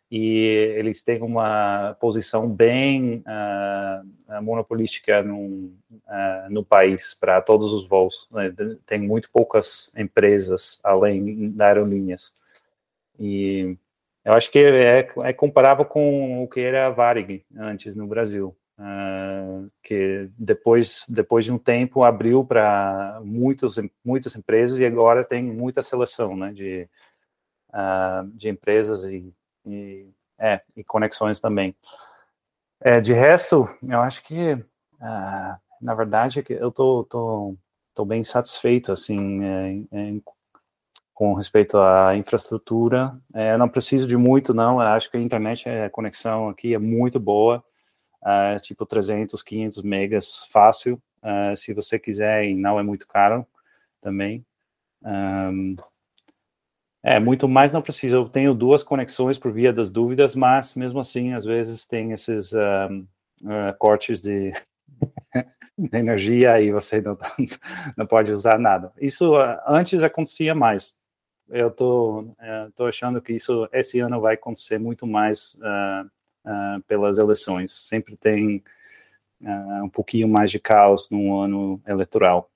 e eles têm uma posição bem uh, monopolística no, uh, no país para todos os voos. Né? Tem muito poucas empresas além da aerolíneas. E eu acho que é, é comparável com o que era a Varig antes no Brasil. Uh, que depois depois de um tempo abriu para muitas muitas empresas e agora tem muita seleção né de uh, de empresas e e, é, e conexões também. É, de resto, eu acho que, ah, na verdade, eu tô, tô, tô bem satisfeito, assim, é, com respeito à infraestrutura. É, eu não preciso de muito, não, acho que a internet, a conexão aqui é muito boa, é, tipo 300, 500 megas, fácil, é, se você quiser, e não é muito caro também. Um, é, muito mais não precisa. Eu tenho duas conexões por via das dúvidas, mas mesmo assim, às vezes tem esses uh, uh, cortes de, de, energia e você não, não pode usar nada. Isso uh, antes acontecia mais. Eu tô, é, tô achando que isso esse ano vai acontecer muito mais pelas eleições. Sempre tem um pouquinho mais de caos no ano eleitoral.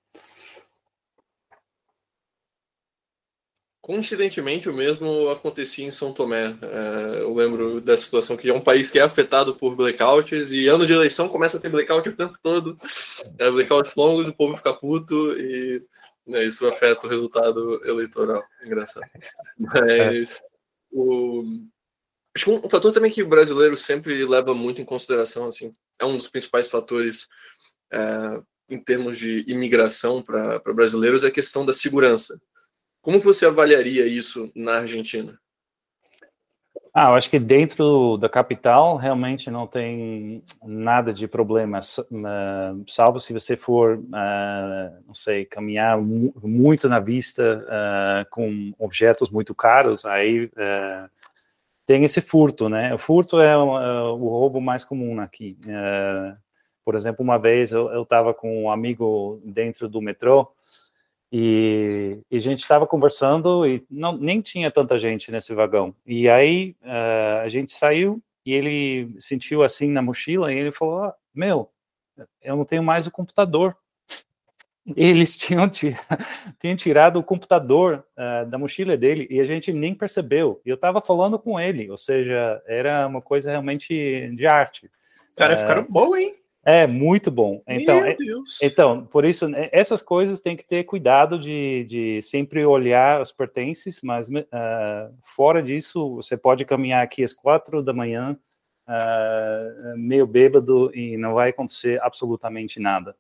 Coincidentemente, o mesmo acontecia em São Tomé. É, eu lembro dessa situação que é um país que é afetado por blackouts e ano de eleição começa a ter blackout o tempo todo. É, blackouts longos, o povo fica puto e né, isso afeta o resultado eleitoral. Engraçado. Mas o, acho que um fator também que o brasileiro sempre leva muito em consideração, assim, é um dos principais fatores é, em termos de imigração para brasileiros, é a questão da segurança. Como você avaliaria isso na Argentina? Ah, eu acho que dentro da capital realmente não tem nada de problema, uh, salvo se você for, uh, não sei, caminhar muito na vista com objetos muito caros, aí tem esse furto, né? O furto é o, o roubo mais comum aqui. por exemplo, uma vez eu estava com um amigo dentro do metrô e, e, a gente estava conversando e não, nem tinha tanta gente nesse vagão. E aí uh, a gente saiu e ele sentiu assim na mochila e ele falou: ah, Meu, eu não tenho mais o computador. Eles tinham, tinham tirado o computador uh, da mochila dele e a gente nem percebeu. E eu estava falando com ele, ou seja, era uma coisa realmente de arte. Cara, uh, ficaram bom, hein? É muito bom. Então, é, então, por isso, né, essas coisas tem que ter cuidado de, de sempre olhar os pertences, mas uh, fora disso, você pode caminhar aqui às quatro da manhã, uh, meio bêbado, e não vai acontecer absolutamente nada.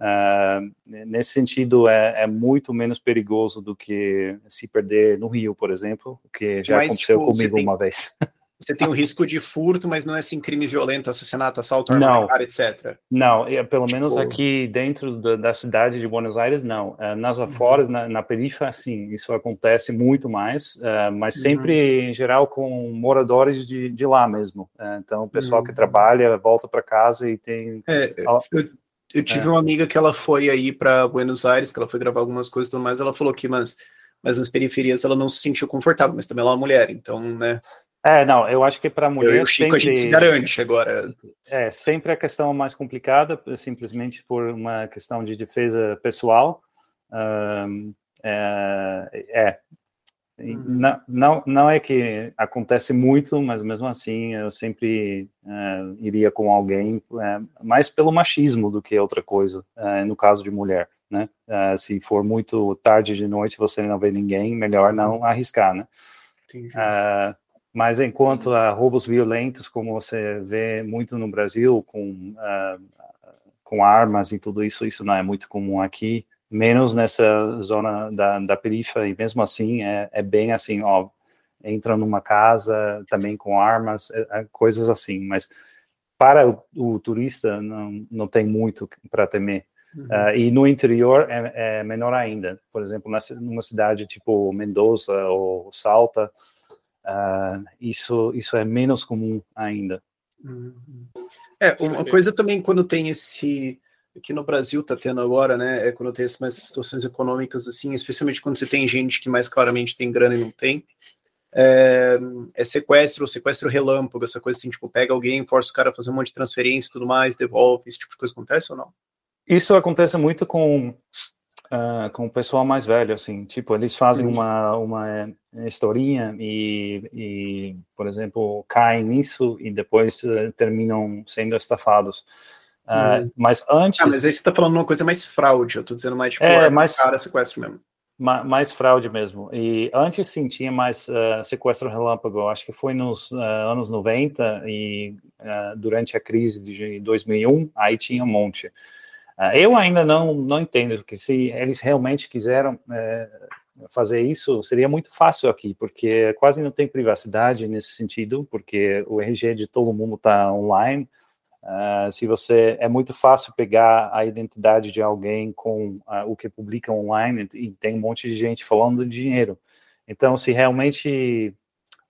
Uh, nesse sentido, é, é, muito menos perigoso do que se perder no Rio, por exemplo, o que já mas, aconteceu tipo, comigo tem... uma vez. Você tem o risco de furto, mas não é assim crime violento, assassinato, assalto, arma cara, etc. Não, pelo tipo... menos aqui dentro da, da, cidade de Buenos Aires, não. Uh, nas uhum. aforas, uhum. na, na periferia, sim, isso acontece muito mais, uh, mas uhum. sempre, em geral, com moradores de, de lá mesmo. Uh, então, o pessoal uhum. que trabalha volta para casa e tem... É, eu, eu tive é. uma amiga que ela foi aí para Buenos Aires, que ela foi gravar algumas coisas e tudo mais, ela falou que, mas, mas nas periferias ela não se sentiu confortável, mas também ela é uma mulher, então, né... É, não, eu acho que para mulher. Eu e o Chico sempre, a gente se garante agora. É, sempre a questão mais complicada, simplesmente por uma questão de defesa pessoal. Um, é, é, Uhum. Não, não, não é que acontece muito, mas mesmo assim eu sempre uh, iria com alguém uh, mais pelo machismo do que outra coisa, uh, no caso de mulher, né? se for muito tarde de noite você não vê ninguém, melhor não arriscar, né? mas enquanto a roubos violentos, como você vê muito no Brasil, com, com armas e tudo isso, isso não é muito comum aqui menos nessa zona da, da periferia, e mesmo assim é, é bem assim, ó, entra numa casa também com armas, é, é, coisas assim, mas para o, o, turista não, não tem muito para temer. Uhum. Uh, e no interior é, é, menor ainda. Por exemplo, numa cidade tipo Mendoza ou Salta, uh, isso, isso é menos comum ainda. Uhum. É, uma coisa também quando tem esse aqui no Brasil está tendo agora, né? É quando tem essas situações econômicas assim, especialmente quando você tem gente que mais claramente tem grana e não tem. É, é sequestro, sequestro relâmpago, essa coisa assim, tipo, pega alguém, força o cara a fazer um monte de transferência e tudo mais, devolve, esse tipo de coisa acontece ou não? Isso acontece muito com uh, com o pessoal mais velho, assim, tipo, eles fazem uma, uma historinha e, e, por exemplo, caem nisso e depois uh, terminam sendo estafados. Uh, mas antes. Ah, mas aí você está falando uma coisa mais fraude, eu estou dizendo mais tipo, é, mais, cara sequestro mesmo. Mais, mais fraude mesmo. E antes sim tinha mais uh, sequestro relâmpago, acho que foi nos uh, anos 90 e durante a crise de 2001, aí tinha um monte. eu ainda não, não entendo, porque se eles realmente quiseram fazer isso, seria muito fácil aqui, porque quase não tem privacidade nesse sentido, porque o RG de todo mundo está online Uh, se você é muito fácil pegar a identidade de alguém com uh, o que publica online e tem um monte de gente falando de dinheiro. Então, se realmente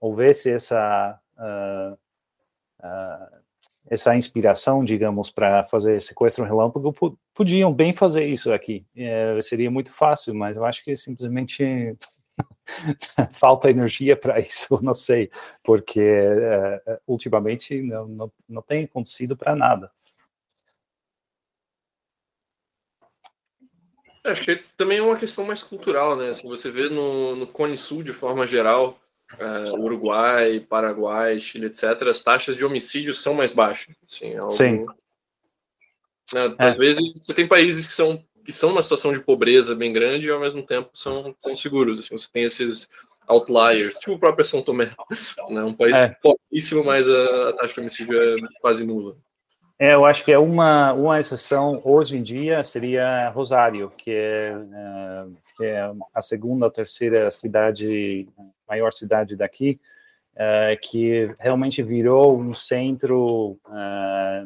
houvesse essa uh, essa inspiração, digamos, para fazer sequestro relâmpago, podiam bem fazer isso aqui. É, seria muito fácil, mas eu acho que simplesmente falta energia para isso, não sei, porque uh, ultimamente não, não, não tem acontecido para nada. Acho que também é uma questão mais cultural, né? Assim, você vê no, no Cone Sul, de forma geral, uh, Uruguai, Paraguai, Chile, etc., as taxas de homicídio são mais baixas. Assim, é algo... Sim. Uh, às é. vezes você tem países que são que são numa situação de pobreza bem grande e ao mesmo tempo são, são seguros. Assim, você tem esses outliers, tipo o próprio São Tomé, né? um país é. pouquíssimo, mas a, taxa de homicídio é quase nula. É, eu acho que é uma, uma exceção hoje em dia seria Rosário, que é, é, que é a segunda ou terceira cidade, maior cidade daqui, é, que realmente virou um centro é,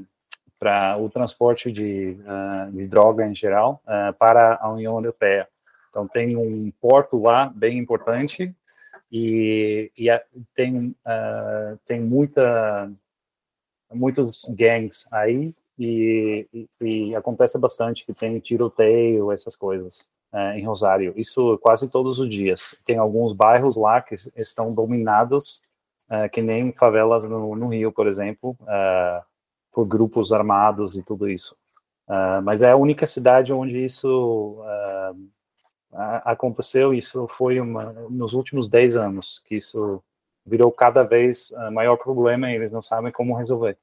para o transporte de, uh, de, droga em geral uh, para a União Europeia. Então tem um porto lá bem importante e, e tem uh, tem muita muitos gangs aí e, e, e, acontece bastante que tem tiroteio essas coisas em Rosário. Isso quase todos os dias. Tem alguns bairros lá que estão dominados que nem favelas no, no Rio, por exemplo. Por grupos armados e tudo isso. Uh, mas é a única cidade onde isso uh, aconteceu, isso foi uma, nos últimos 10 anos, que isso virou cada vez uh, maior problema e eles não sabem como resolver.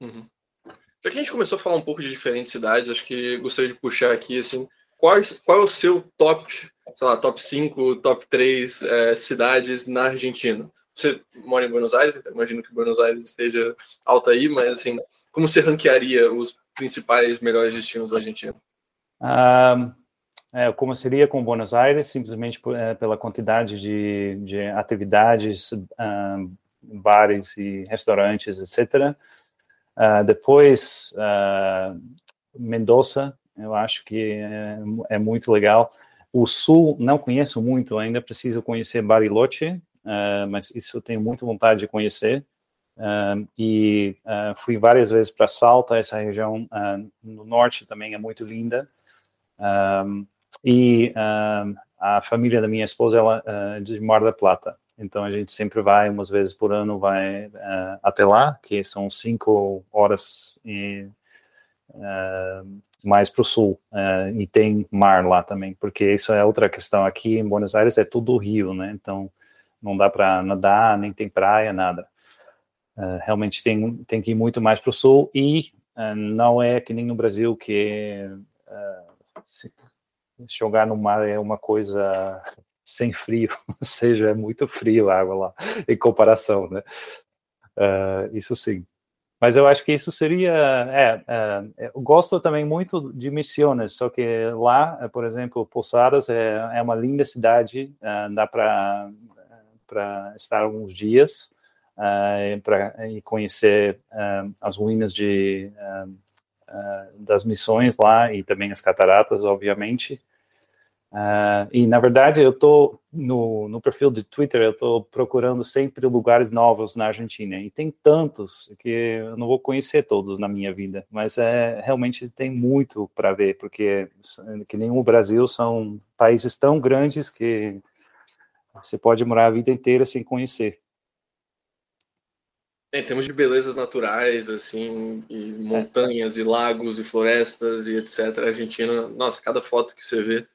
Uhum. Já que a gente começou a falar um pouco de diferentes cidades, acho que gostaria de puxar aqui, assim, qual, é o seu top, sei lá, top 5, top 3 é, cidades na Argentina? Você mora em Buenos Aires, então imagino que Buenos Aires esteja alta aí, mas assim, como você ranquearia os principais melhores destinos da Argentina? Um, é, eu começaria com Buenos Aires, simplesmente por, é, pela quantidade de, de atividades, um, bares e restaurantes, etc. Uh, depois, uh, Mendoza, eu acho que é, é, muito legal. O Sul, não conheço muito, ainda preciso conhecer Bariloche, uh, mas isso eu tenho muita vontade de conhecer. Uh, e uh, fui várias vezes para Salta, essa região no norte também é muito linda. E a família da minha esposa ela é de Mar del Plata, então a gente sempre vai, umas vezes por ano, vai até lá, que são cinco horas e, mais para o sul, uh, e tem mar lá também, porque isso é outra questão. Aqui em Buenos Aires é tudo rio, né? Então não dá para nadar, nem tem praia, nada. Uh, realmente tem, tem que ir muito mais para o sul e não é que nem no Brasil que jogar no mar é uma coisa sem frio, ou seja, é muito frio a água lá, em comparação, né? Uh, isso sim. Mas eu acho que isso seria. É, é, eu gosto também muito de Missões, só que lá, por exemplo, Posadas é, é uma linda cidade, uh, dá para estar alguns dias uh, para conhecer uh, as ruínas de, das missões lá e também as cataratas, obviamente. E na verdade eu estou no, no perfil de Twitter, eu estou procurando sempre lugares novos na Argentina e tem tantos que eu não vou conhecer todos na minha vida, mas é realmente tem muito para ver porque que nem o Brasil são países tão grandes que você pode morar a vida inteira sem conhecer. É, em termos de belezas naturais, assim, e montanhas, é. e lagos, e florestas, e etc. A Argentina, nossa, cada foto que você vê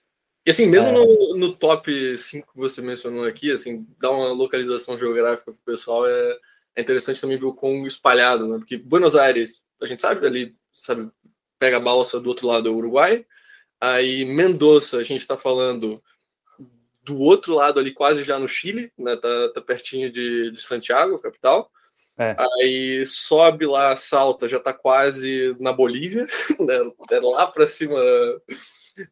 e assim, mesmo é. no, no, top 5 que você mencionou aqui, assim, dar uma localização geográfica pro pessoal é, é interessante também ver o quão espalhado, né? Porque Buenos Aires, a gente sabe ali, sabe, pega a balsa do outro lado do Uruguai, aí Mendoza, a gente está falando do outro lado ali, quase já no Chile, né? Tá, tá pertinho de, de Santiago, capital. É. Aí sobe lá, salta, já tá quase na Bolívia, né? É lá para cima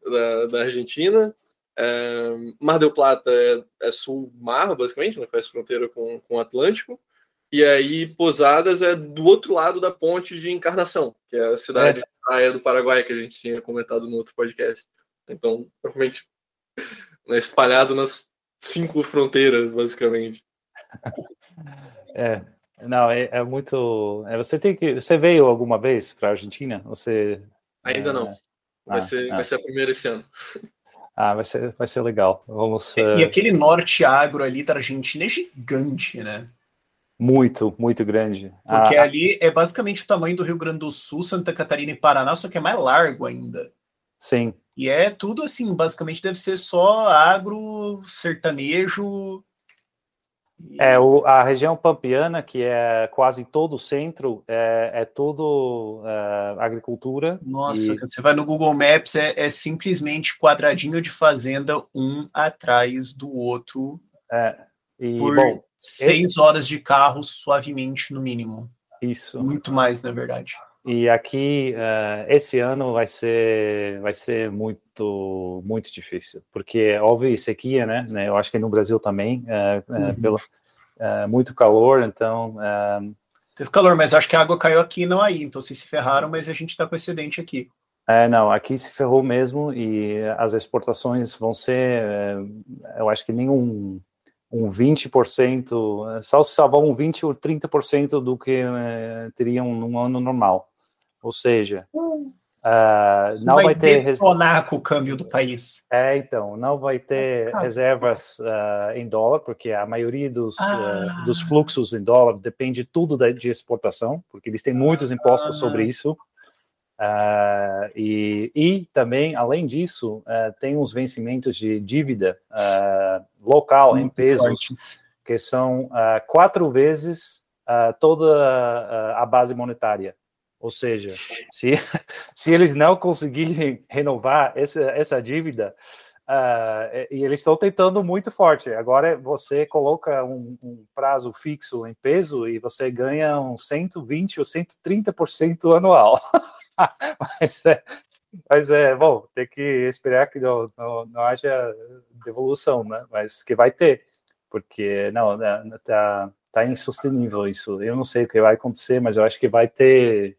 da, da Argentina. É, Mar del Plata é, é sul-mar, basicamente, né? faz fronteira com, com o Atlântico. E aí Posadas é do outro lado da ponte de Encarnação, que é a cidade é. praia do Paraguai que a gente tinha comentado no outro podcast. Então, realmente, espalhado nas cinco fronteiras, basicamente. É, não, é, é muito. É, você tem que. Você veio alguma vez para a Argentina? Você ainda não? É, Vai, ah, ser, ah. vai ser a primeira esse ano. Ah, vai ser, vai ser legal. Vamos, e, uh... e aquele norte agro ali da Argentina é gigante, né? Muito, muito grande. Porque ah, ali é basicamente o tamanho do Rio Grande do Sul, Santa Catarina e Paraná, só que é mais largo ainda. Sim. E é tudo assim, basicamente deve ser só agro, sertanejo, é, o, a região pampiana, que é quase todo o centro, é, é tudo é, agricultura. Nossa, e... você vai no Google Maps, é, é, simplesmente quadradinho de fazenda, um atrás do outro. É, e, por bom, seis horas de carro, suavemente, no mínimo. Isso. Muito mais, na verdade. E aqui, uh, esse ano vai ser, vai ser muito, muito difícil, porque houve sequia, né? né eu acho que no Brasil também, uh, uhum. uh, pelo, muito calor, então... Teve calor, mas acho que a água caiu aqui não aí, então vocês se ferraram, mas a gente está com excedente aqui. É, não, aqui se ferrou mesmo e as exportações vão ser, eu acho que nenhum um 20%, só se salvar um 20 ou 30% do que eh, teriam num ano normal. Ou seja, uh, não vai, vai ter detonar com o câmbio do país. É, então, não vai ter ah, reservas uh, em dólar, porque a maioria dos, ah. uh, dos fluxos em dólar depende tudo da, de exportação, porque eles têm muitos impostos ah. sobre isso. Uh, e, e, também, além disso, uh, tem os vencimentos de dívida uh, local Muito em pesos, fortes. que são quatro vezes toda a base monetária. Ou seja, se, se eles não conseguirem renovar essa, essa dívida, uh, e eles estão tentando muito forte. Agora você coloca um, um, prazo fixo em peso e você ganha uns 120 ou 130% anual. mas, é, mas é bom, tem que esperar que não, não, não haja devolução, né? Mas que vai ter, porque não, né, tá, tá insustenível isso. Eu não sei o que vai acontecer, mas eu acho que vai ter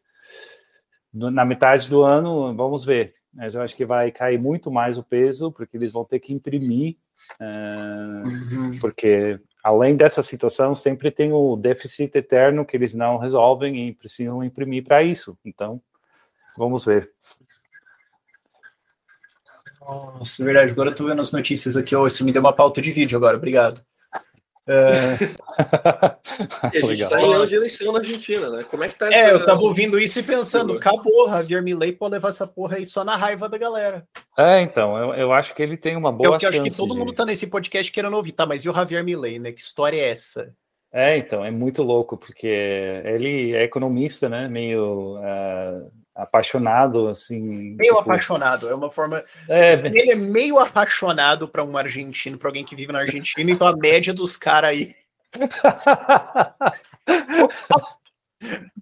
na metade do ano, vamos ver. Mas eu acho que vai cair muito mais o peso, porque eles vão ter que imprimir, uh, uhum. porque além dessa situação, sempre tem o déficit eterno que eles não resolvem e precisam imprimir para isso. Então, vamos ver. Nossa, verdade. Agora eu tô vendo as notícias aqui. Oh, isso me deu uma pauta de vídeo agora. Obrigado. E a gente está em ano de eleição na Argentina, né? Como é que tá essa... É, eu tava ouvindo isso e pensando, acabou, Javier Milei pode levar essa porra aí só na raiva da galera. É, então, eu, eu acho que ele tem uma boa é chance. Eu acho que todo de... mundo tá nesse podcast querendo ouvir, tá? Mas e o Javier Milei, né? Que história é essa? É, então, é muito louco, porque ele é economista, né? Meio uh, apaixonado, assim. Meio tipo... apaixonado, é uma forma. É, ele é meio apaixonado para um argentino, para alguém que vive na Argentina, então a média dos caras aí.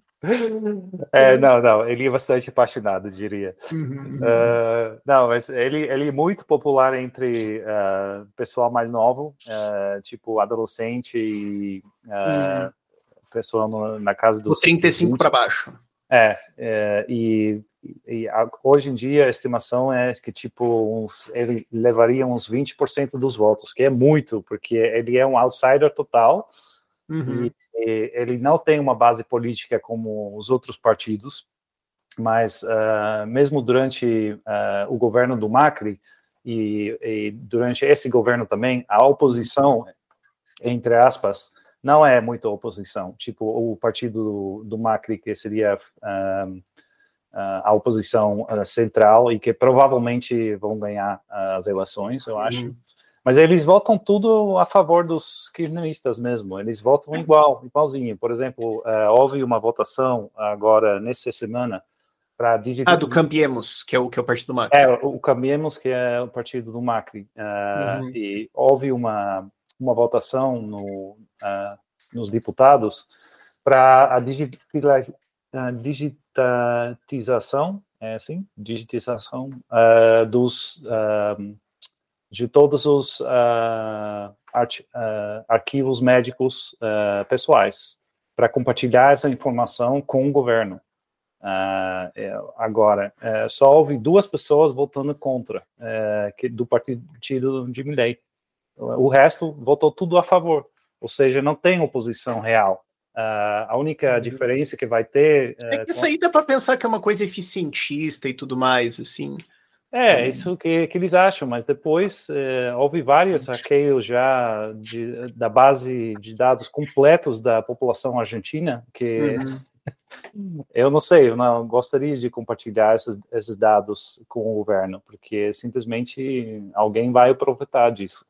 É, não, não, ele é bastante apaixonado, diria. Uhum. Uh, não, mas ele, ele é muito popular entre uh, pessoal mais novo, uh, tipo adolescente e uhum. pessoa no, na casa dos. 35 para baixo. É, é e, e a, hoje em dia a estimação é que tipo uns, ele levaria uns 20% dos votos, que é muito, porque ele é um outsider total. Uhum. E, ele não tem uma base política como os outros partidos, mas uh, mesmo durante uh, o governo do Macri e, e, durante esse governo também, a oposição, entre aspas, não é muito oposição. Tipo, o partido do, do Macri, que seria uh, a oposição central e que provavelmente vão ganhar as eleições, eu acho. Uhum. Mas eles votam tudo a favor dos kirchneristas mesmo, eles votam igual, igualzinho. Por exemplo, uh, houve uma votação agora, nessa semana, para digital... Ah, do Cambiemos, que é o, que é o partido do Macri. É, o Cambiemos, que é o partido do Macri. Uh, uhum. E houve uma, uma votação no, uh, nos deputados para a, digitalização, é assim? Digitização dos de todos os uh, art, uh, arquivos médicos uh, pessoais para compartilhar essa informação com o governo. É, agora, é, só houve duas pessoas votando contra é, que, do partido de Milley. O resto votou tudo a favor, ou seja, não tem oposição real. a única uhum. diferença que vai ter. É que isso aí dá para pensar que é uma coisa eficientista e tudo mais, assim. É, então isso que, que eles acham, mas depois é, houve vários hackeios já de, da base de dados completos da população argentina, que uhum. eu não sei, eu não gostaria de compartilhar esses, esses dados com o governo, porque simplesmente alguém vai aproveitar disso.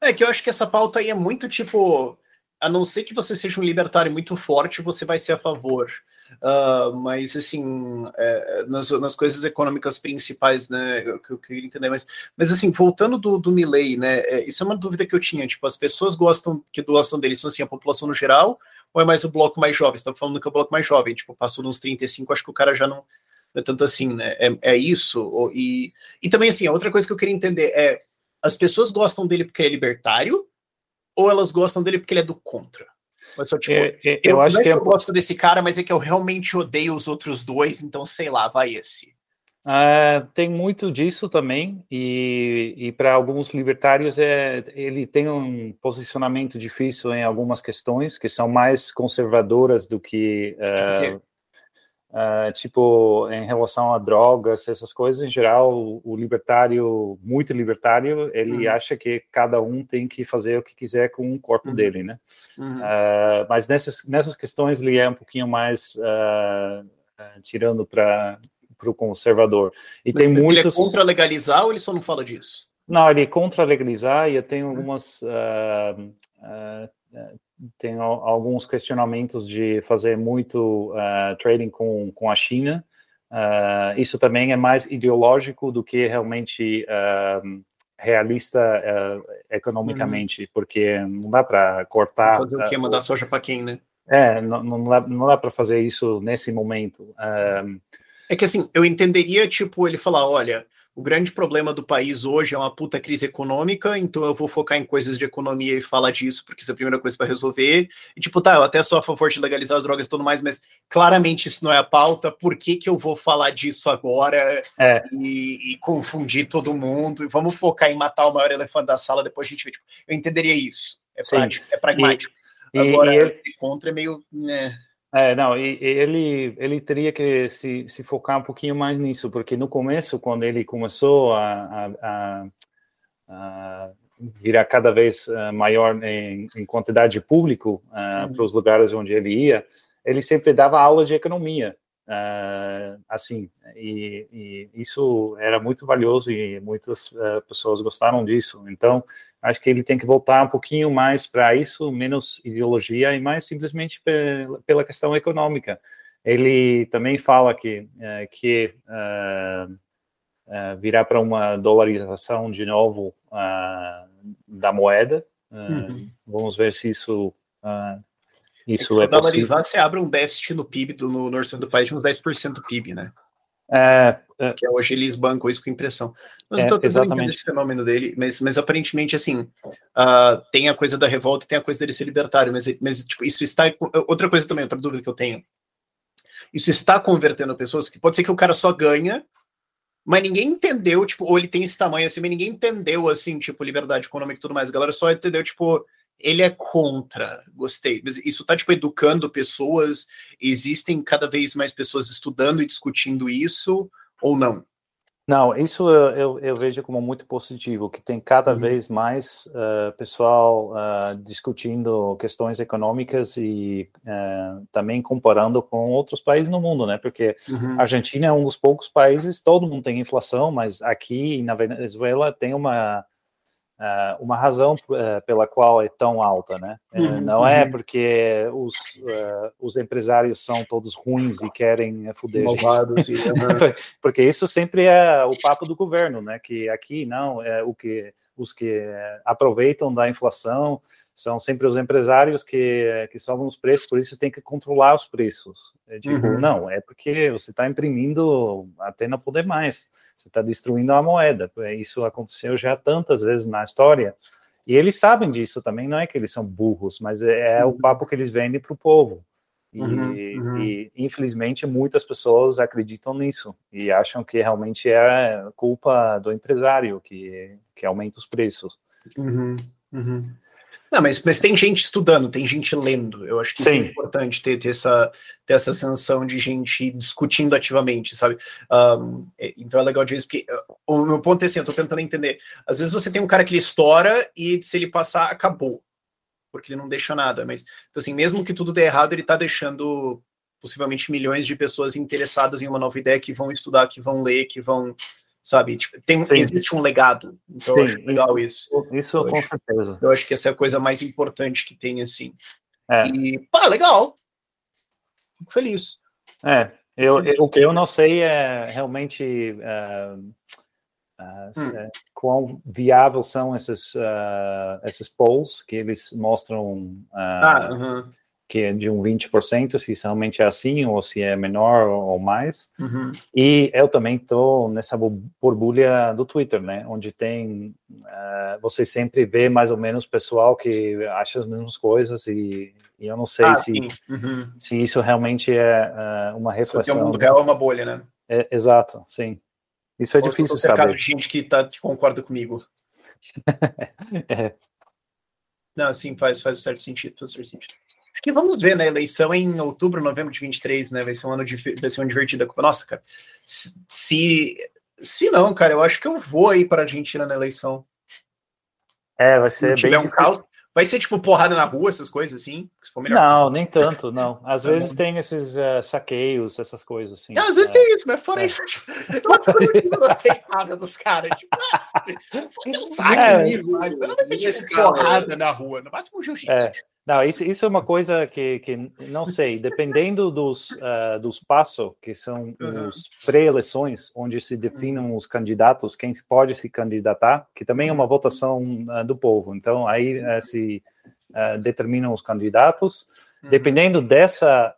É, é que eu acho que essa pauta aí é muito tipo, a não ser que você seja um libertário muito forte, você vai ser a favor. Uh, mas assim, é, nas, nas coisas econômicas principais, né, que eu, queria entender, mas, mas assim, voltando do, do Milley, né, é, isso é uma dúvida que eu tinha, tipo, as pessoas gostam, que gostam dele, são assim, a população no geral, ou é mais o bloco mais jovem? Você tá falando que é o bloco mais jovem, tipo, passou nos 35, acho que o cara já não, é tanto assim, né, é, é isso, ou, e, e também assim, a outra coisa que eu queria entender é, as pessoas gostam dele porque ele é libertário, ou elas gostam dele porque ele é do contra? Mas só, tipo, é, é, eu, eu acho é que eu gosto desse cara, mas é que eu realmente odeio os outros dois, então sei lá, vai esse. Uh, tem muito disso também, e, e para alguns libertários é, ele tem um posicionamento difícil em algumas questões que são mais conservadoras do que uh, Uh, tipo, em relação a drogas, essas coisas, em geral, o, o libertário, muito libertário, ele uhum. acha que cada um tem que fazer o que quiser com o corpo uhum. dele, né? Uhum. Uh, mas nessas, nessas questões ele é um pouquinho mais uh, tirando para o conservador. E mas tem muitos... Ele é contra legalizar ou ele só não fala disso? Não, ele é contra legalizar e tenho uhum. algumas tem alguns questionamentos de fazer muito uh, trading com, com a China. Uh, isso também é mais ideológico do que realmente uh, realista economicamente, uhum. porque não dá para cortar. Fazer o que? Mandar soja para quem, né? É, não, não dá, não dá para fazer isso nesse momento. é que assim, eu entenderia, tipo, ele falar: olha, o grande problema do país hoje é uma puta crise econômica, então eu vou focar em coisas de economia e falar disso, porque isso é a primeira coisa para resolver. E tipo, tá, eu até sou a favor de legalizar as drogas e tudo mais, mas claramente isso não é a pauta, por que, que eu vou falar disso agora é. e, e, confundir todo mundo? E vamos focar em matar o maior elefante da sala, depois a gente vê. Tipo, eu entenderia isso. É, prático, é pragmático. E, agora, e, contra é meio. Né, é, não, e, ele, ele teria que se, se focar um pouquinho mais nisso, porque no começo, quando ele começou a, a, a, virar cada vez uh, maior em, em, quantidade de público uh, uhum. para os lugares onde ele ia, ele sempre dava aula de economia, uh, assim, e, e, isso era muito valioso e muitas pessoas gostaram disso. Então, acho que ele tem que voltar um pouquinho mais para isso, menos ideologia e mais simplesmente pela, questão econômica. Ele também fala que que uh, virar para uma dolarização de novo uh, da moeda. Uh, uhum. Vamos ver se isso, isso é, é dolarizar, você abre um déficit no PIB do, no, no orçamento do país de uns 10% do PIB, né? É, é, que hoje eles bancam isso com impressão. Mas é, estou tentando esse fenômeno dele, mas, mas aparentemente, assim, uh, tem a coisa da revolta tem a coisa dele ser libertário, mas, mas tipo, isso está. Outra coisa também, outra dúvida que eu tenho. Isso está convertendo pessoas que pode ser que o cara só ganha mas ninguém entendeu, tipo, ou ele tem esse tamanho assim, mas ninguém entendeu, assim, tipo, liberdade econômica e tudo mais. A galera só entendeu, tipo, ele é contra. Gostei. Isso tá, tipo, educando pessoas. Existem cada vez mais pessoas estudando e discutindo isso, ou não? Não, isso eu, eu, vejo como muito positivo, que tem cada uhum. vez mais uh, pessoal uh, discutindo questões econômicas e uh, também comparando com outros países no mundo, né? Porque uhum. a Argentina é um dos poucos países, todo mundo tem inflação, mas aqui na Venezuela tem uma uh, uma razão uh, pela qual é tão alta, né? Eh, uhum, não é uhum. porque os, uh, os empresários são todos ruins e querem foder Malvados, gente. Porque isso sempre é o papo do governo, né? Que aqui não é o que os que aproveitam da inflação são sempre os empresários que, que sobem os preços, por isso tem que controlar os preços. É tipo, uhum. não, é porque você está imprimindo até não poder mais. Você está destruindo a moeda. Isso aconteceu já tantas vezes na história. E eles sabem disso também, não é que eles são burros, mas é, é o uhum. papo que eles vendem para o povo. E, uhum, uhum. e, infelizmente muitas pessoas acreditam nisso e acham que realmente é culpa do empresário que, que aumenta os preços. Uhum, uhum. Não, mas, mas tem gente estudando, tem gente lendo. Eu acho que Sim. isso é importante ter, ter, essa, ter essa sensação de gente discutindo ativamente, sabe? Um, é, então é legal de ver isso, porque uh, o meu ponto é assim, eu tô tentando entender. Às vezes você tem um cara que ele estoura e se ele passar, acabou. Porque ele não deixa nada. Mas, então, assim, mesmo que tudo dê errado, ele tá deixando possivelmente milhões de pessoas interessadas em uma nova ideia que vão estudar, que vão ler, que vão sabe? Tipo, tem, existe um legado. Então Sim, eu acho legal isso. Isso, isso com acho, certeza. Eu acho que essa é a coisa mais importante que tem, assim. É. E, pá, legal. Fico feliz. É, eu, feliz. o que eu não sei é realmente uh, uh, hum. quão viável são esses, uh, esses polls que eles mostram. ah, uh -huh que é de um 20%, se realmente é assim, ou se é menor ou mais. Uhum. E eu também estou nessa borbulha do Twitter, né, onde tem, uh, você sempre vê mais ou menos pessoal que acha as mesmas coisas e, e eu não sei ah, se, uhum. se isso realmente é uh, uma reflexão. Porque o mundo real é uma bolha, né? É, exato, sim. Isso é Ou difícil saber. de gente que, tá, que concorda comigo. é. Não, sim, faz, faz certo sentido, faz certo sentido. Acho que vamos ver, né? Eleição em outubro, novembro de 23, né? Vai ser um ano de, vai ser um divertido. Nossa, cara. Se, se não, cara, eu acho que eu vou aí para a Argentina na eleição. É, vai ser Se bem um caos. Vai ser tipo porrada na rua, essas coisas assim? Não, nem tanto, não. Às tá vezes tem esses uh, saqueios, essas coisas assim. É, às vezes é. tem isso, mas fora é. isso, tipo, é uma coisa que não aceitável dos caras. Tipo, ah, um saque é, ali, mas não vai ter porrada na rua, no máximo um jiu-jitsu. É. Não, isso, isso é uma coisa que, que não sei, dependendo dos, uh, dos passos, que são uhum. os pré-eleições, onde se definem uhum. os candidatos, quem pode se candidatar, que também é uma uhum. votação uh, do povo. Então, aí uh, se determinam os candidatos. Uhum. Dependendo dessa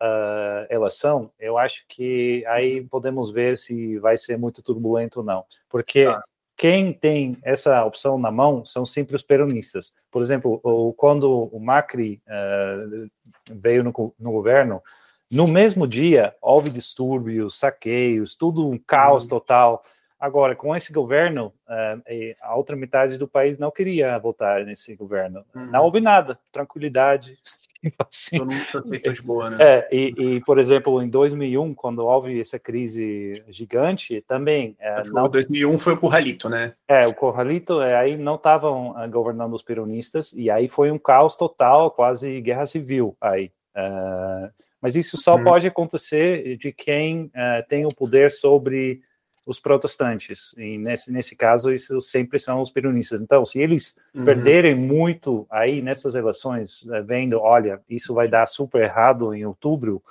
eleição, eu acho que aí podemos ver se vai ser muito turbulento ou não. Porque tá quem tem essa opção na mão são sempre os peronistas. Por exemplo, o, quando o Macri uh, veio no, no, governo, no mesmo dia houve distúrbios, saqueios, tudo um caos uhum. total. Agora, com esse governo, uh, a outra metade do país não queria votar nesse governo. Uhum. Não houve nada, tranquilidade. Tipo assim, Todo mundo aceitou de boa, né? É, e, e, por exemplo, em 2001, quando houve essa crise gigante, também... É, não... 2001 foi o Corralito, né? É, o Corralito, é, aí não estavam uh, governando os peronistas, e aí foi um caos total, quase guerra civil aí. Uh, mas isso só uhum. pode acontecer de quem uh, tem o poder sobre os protestantes. E nesse, nesse caso, isso sempre são os peronistas. Então, se eles uhum. perderem muito aí nessas eleições, eh, vendo, olha, isso vai dar super errado em outubro,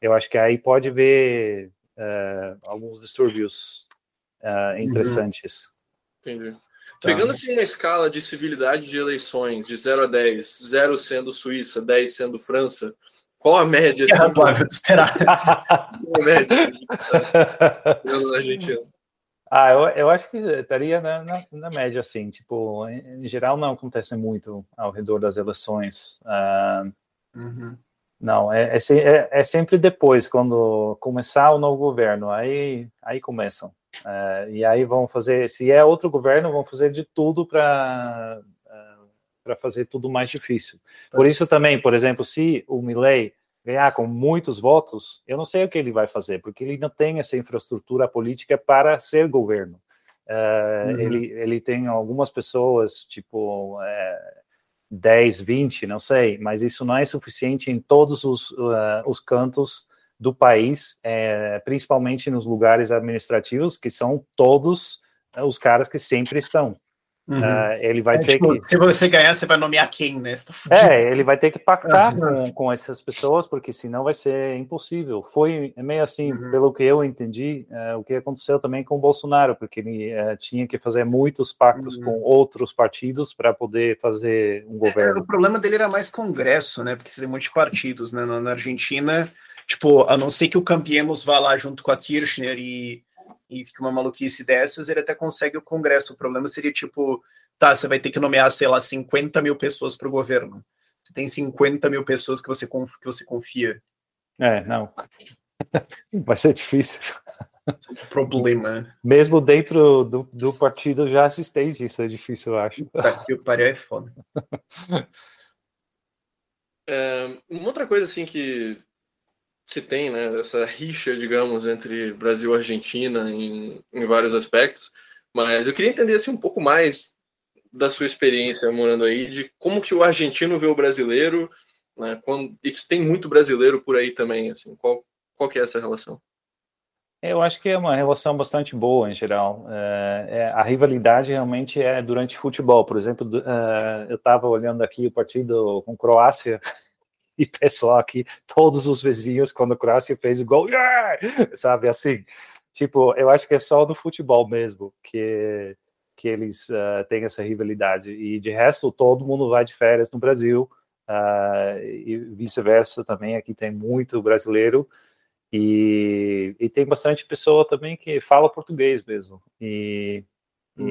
eu acho que aí pode ver uh, alguns distúrbios uh, interessantes. Uhum. Entendi. Tá. Pegando assim uma escala de civilidade de eleições, de 0 a 10, 0 sendo Suíça, 10 sendo França, qual a média? É razoável de esperar. Qual a média? na Argentina. Ah, eu, eu acho que estaria na, na, na, média, assim, tipo, em, em, geral não acontece muito ao redor das eleições. Uh, uhum. Não, é, é, é, é, sempre depois, quando começar o novo governo, aí, aí começam. Uh, e aí vão fazer, se é outro governo, vão fazer de tudo para para fazer tudo mais difícil. Por isso também, por exemplo, se o Milley ganhar com muitos votos, eu não sei o que ele vai fazer, porque ele não tem essa infraestrutura política para ser governo. Uh, uhum. ele, ele tem algumas pessoas, tipo é, 10, 20, não sei, mas isso não é suficiente em todos os, uh, os cantos do país, é, principalmente nos lugares administrativos, que são todos os caras que sempre estão. Uhum. Uh, ele vai é, ter tipo, que. Se você ganhar, você vai nomear quem, né? Tá é, ele vai ter que pactar uhum. com, com essas pessoas, porque senão vai ser impossível. Foi meio assim, uhum. pelo que eu entendi, uh, o que aconteceu também com o Bolsonaro, porque ele uh, tinha que fazer muitos pactos com uhum. outros partidos para poder fazer um é, governo. É, o problema dele era mais Congresso, né? Porque você tem muitos partidos, né? Na, na Argentina, tipo, a não ser que o Campiemos vá lá junto com a Kirchner e e fica uma maluquice dessas, ele até consegue o Congresso. O problema seria tipo, tá, você vai ter que nomear, sei lá, 50 mil pessoas para o governo. Você tem 50 mil pessoas que você, que você confia. É, não. Vai ser difícil. Problema. Mesmo dentro do, do partido já assistente, isso é difícil, eu acho. O pariu é foda. É, uma outra coisa assim que se tem, né, essa rixa, digamos, entre Brasil e Argentina em, em vários aspectos, mas eu queria entender assim, um pouco mais da sua experiência morando aí, de como que o argentino vê o brasileiro, né, quando, e se tem muito brasileiro por aí também, assim, qual, qual que é essa relação? Eu acho que é uma relação bastante boa em geral. É, é, a rivalidade realmente é durante futebol. Por exemplo, uh, eu estava olhando aqui o partido com Croácia e pessoal aqui, todos os vizinhos, quando a Croácia fez o gol, yeah! sabe, assim, tipo, eu acho que é só no futebol mesmo que, que eles uh, têm essa rivalidade, e de resto, todo mundo vai de férias no Brasil, uh, e vice-versa também, aqui tem muito brasileiro, e, e, tem bastante pessoa também que fala português mesmo, e, uhum.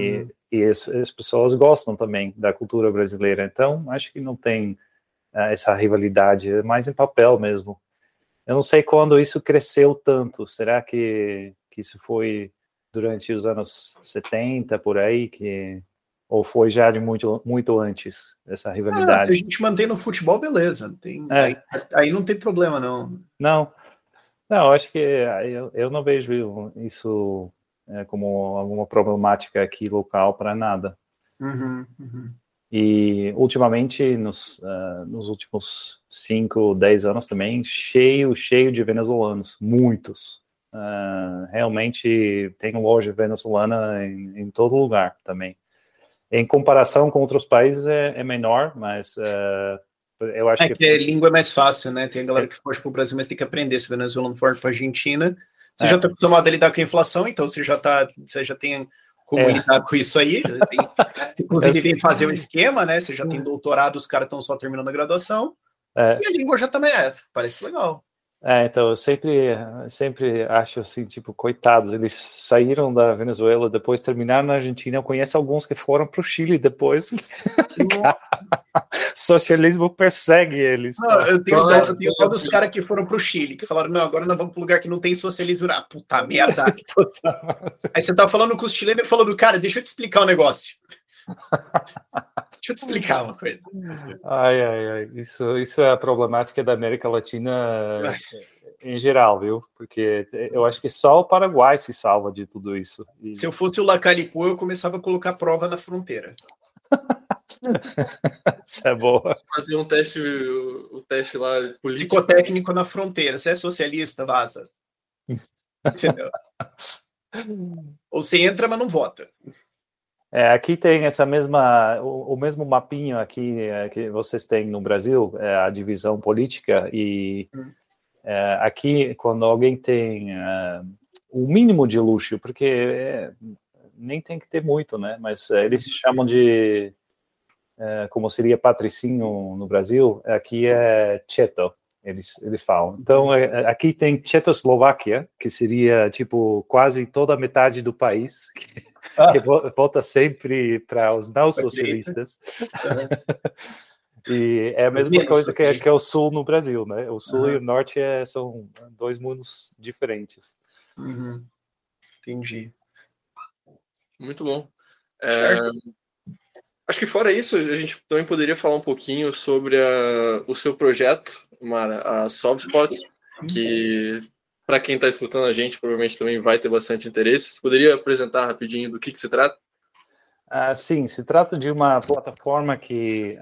e, e as, as pessoas gostam também da cultura brasileira, então acho que não tem essa rivalidade, é mais em papel mesmo. Eu não sei quando isso cresceu tanto. Será que, que isso foi durante os anos 70 por aí que ou foi já de muito muito antes essa rivalidade? Ah, se a gente mantém no futebol, beleza. Tem, é. aí, aí, não tem problema não. Não, não. Acho que eu, eu não vejo isso é, como alguma problemática aqui local para nada. Uhum, uhum. E ultimamente, nos, uh, nos últimos 5, 10 anos também, cheio, cheio de venezuelanos, muitos. Uh, realmente tem loja venezuelana em, em, todo lugar também. Em comparação com outros países é, é menor, mas uh, eu acho é que... que a língua é mais fácil, né? Tem galera que foge para o Brasil, mas tem que aprender. Se venezuelano for para a Argentina, você é. já está acostumado a lidar com a inflação, então você já, tá, você já tem como é. lidar com isso aí. Tem, inclusive, tem que fazer o esquema, né? Você já tem doutorado, os caras estão só terminando a graduação. É. E a língua já também é, parece legal. É, então eu sempre, sempre acho assim, tipo, coitados, eles saíram da Venezuela, depois terminaram na Argentina. Eu conheço alguns que foram para o Chile depois. Socialismo persegue eles. Não, eu tenho dó, eu tenho dó dos caras que foram para o Chile, que falaram, não, agora nós vamos para um lugar que não tem socialismo. Ah, puta merda. Aí você tava falando com os chilenos e falando, cara, deixa eu te explicar o um negócio. Deixa eu te explicar uma coisa. Ai, ai, ai. Isso, isso é a problemática da América Latina em geral, viu? Porque eu acho que só o Paraguai se salva de tudo isso. E... Se eu fosse o Lacalipu, eu começava a colocar prova na fronteira. Isso é boa. Fazer um teste, o, o teste lá político. Psicotécnico na fronteira. Você é socialista, vaza. Entendeu? Ou você entra, mas não vota. É, aqui tem essa mesma, o, o, mesmo mapinho aqui é, que vocês têm no Brasil, é, a divisão política e hum. é, aqui quando alguém tem é, o mínimo de luxo, porque é, nem tem que ter muito, né? Mas é, eles chamam de como seria patricinho no Brasil, aqui é cheto, eles, eles falam. Então, aqui tem Tchecoslováquia, que seria, tipo, quase toda a metade do país, que, ah. que volta sempre para os não socialistas. e é a mesma coisa que é, que é, o sul no Brasil, né? O sul uhum. e o norte é, são dois mundos diferentes. Uhum. Entendi. Muito bom. É, acho que fora isso, a gente também poderia falar um pouquinho sobre a, o seu projeto, Mara, a Softspot, que para quem está escutando a gente, provavelmente também vai ter bastante interesse. Você poderia apresentar rapidinho do que, que se trata? Ah, sim, se trata de uma plataforma que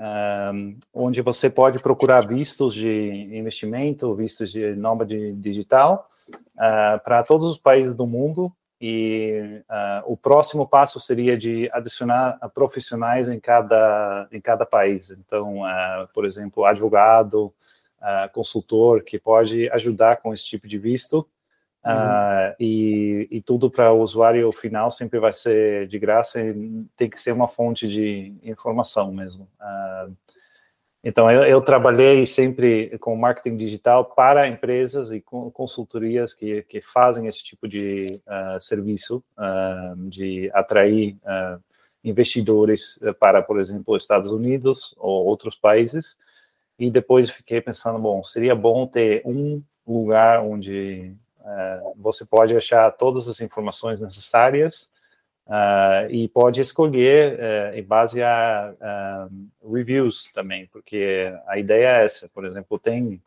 um, onde você pode procurar vistos de investimento, vistos de nômade digital uh, para todos os países do mundo. E uh, o próximo passo seria de adicionar profissionais em cada em cada país. Então, uh, por exemplo, advogado, uh, consultor que pode ajudar com esse tipo de visto. Uhum. Uh, e, e, tudo para o usuário final sempre vai ser de graça e tem que ser uma fonte de informação mesmo. Uh, então, eu, eu, trabalhei sempre com marketing digital para empresas e consultorias que, que fazem esse tipo de uh, serviço, de atrair investidores para, por exemplo, Estados Unidos ou outros países, e depois fiquei pensando, bom, seria bom ter um lugar onde uh, você pode achar todas as informações necessárias uh, e pode escolher uh, em base a reviews também, porque a ideia é essa, por exemplo, tem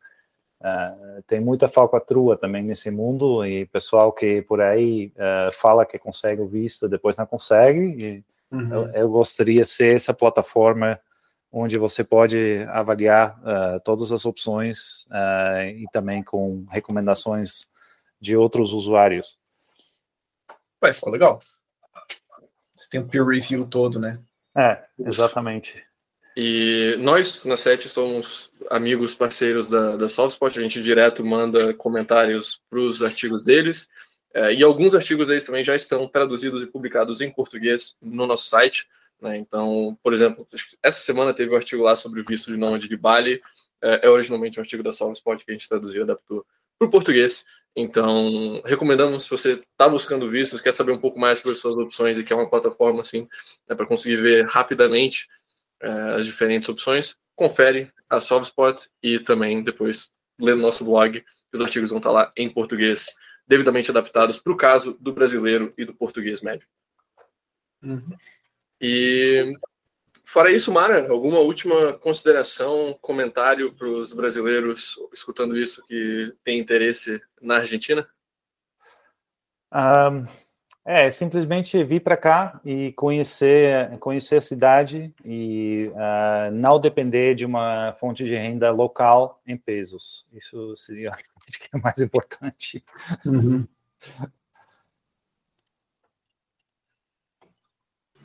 tem muita falcatrua também nesse mundo e pessoal que por aí fala que consegue o visto, depois não consegue. Uhum. eu, eu gostaria de ser essa plataforma onde você pode avaliar todas as opções e também com recomendações de outros usuários. Ué, ficou legal. Você tem o peer review todo, né? É, exatamente. E nós, na SET, somos amigos, parceiros da, da SoftSpot, a gente direto manda comentários para os artigos deles, é, e alguns artigos deles também já estão traduzidos e publicados em português no nosso site, né? Então, por exemplo, essa semana teve um artigo lá sobre o visto de nômade de Bali. É, é originalmente um artigo da Spot que a gente traduziu e adaptou para o português. Então, recomendamos se você está buscando vistos, quer saber um pouco mais sobre as suas opções e quer uma plataforma assim, né, para conseguir ver rapidamente é, as diferentes opções, confere a Spot e também depois lê no nosso blog. Os artigos vão estar tá lá em português, devidamente adaptados para o caso do brasileiro e do português médio. Uhum. E fora isso, Mara, alguma última consideração, comentário para os brasileiros escutando isso que tem interesse na Argentina? Um, é simplesmente vir para cá e conhecer conhecer a cidade e uh, não depender de uma fonte de renda local em pesos. Isso seria acho que é mais importante. Uhum.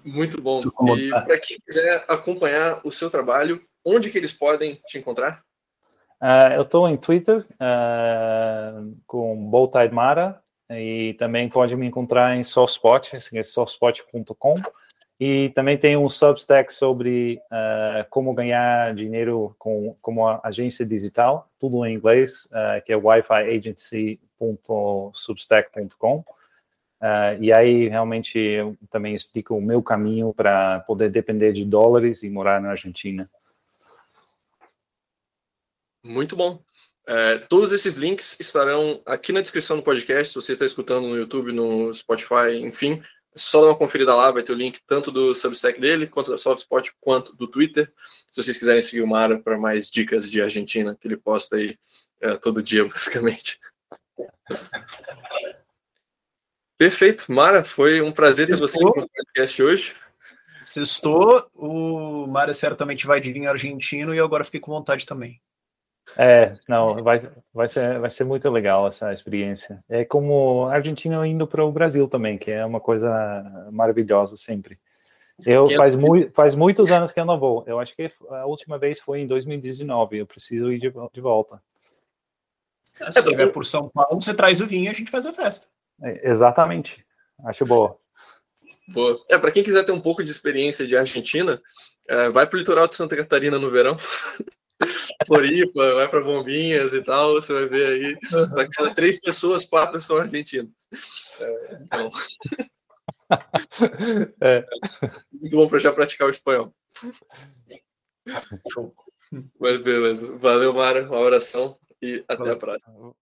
Muito bom. E para quem quiser acompanhar o seu trabalho, onde que eles podem te encontrar? Uh, eu estou em Twitter uh, com Boltide Mara e também pode me encontrar em Softspot, é softspot.com. E também tem um Substack sobre uh, como ganhar dinheiro com como agência digital, tudo em inglês, que é wifiagency.substack.com. Uh, e aí realmente eu também explico o meu caminho para poder depender de dólares e morar na Argentina. Muito bom. É, todos esses links estarão aqui na descrição do podcast. Se você está escutando no YouTube, no Spotify, enfim, só dar uma conferida lá, vai ter o link tanto do Substack dele, quanto da Softspot, quanto do Twitter. Se vocês quiserem seguir o Mara para mais dicas de Argentina, que ele posta aí é, todo dia, basicamente. Perfeito, Mara, foi um prazer ter você no podcast hoje. Sextou, o Mara certamente vai adivinhar argentino e agora fiquei com vontade também. É, não, vai, vai, ser, vai ser muito legal essa experiência. É como a Argentina indo para o Brasil também, que é uma coisa maravilhosa sempre. Eu faz, mu faz muitos anos que eu não vou. Eu acho que a última vez foi em 2019. Eu preciso ir de, de volta. Se estiver por São Paulo, você traz o vinho e a gente faz a festa. É, exatamente. Acho boa. Boa. É, para quem quiser ter um pouco de experiência de Argentina, é, vai para o litoral de Santa Catarina no verão. Floripa, vai para Bombinhas e tal, você vai ver aí, para cada três pessoas, quatro são argentinos. É, então. É. Muito bom para já praticar o espanhol. Mas beleza. Valeu, Mara. Uma oração e até a próxima.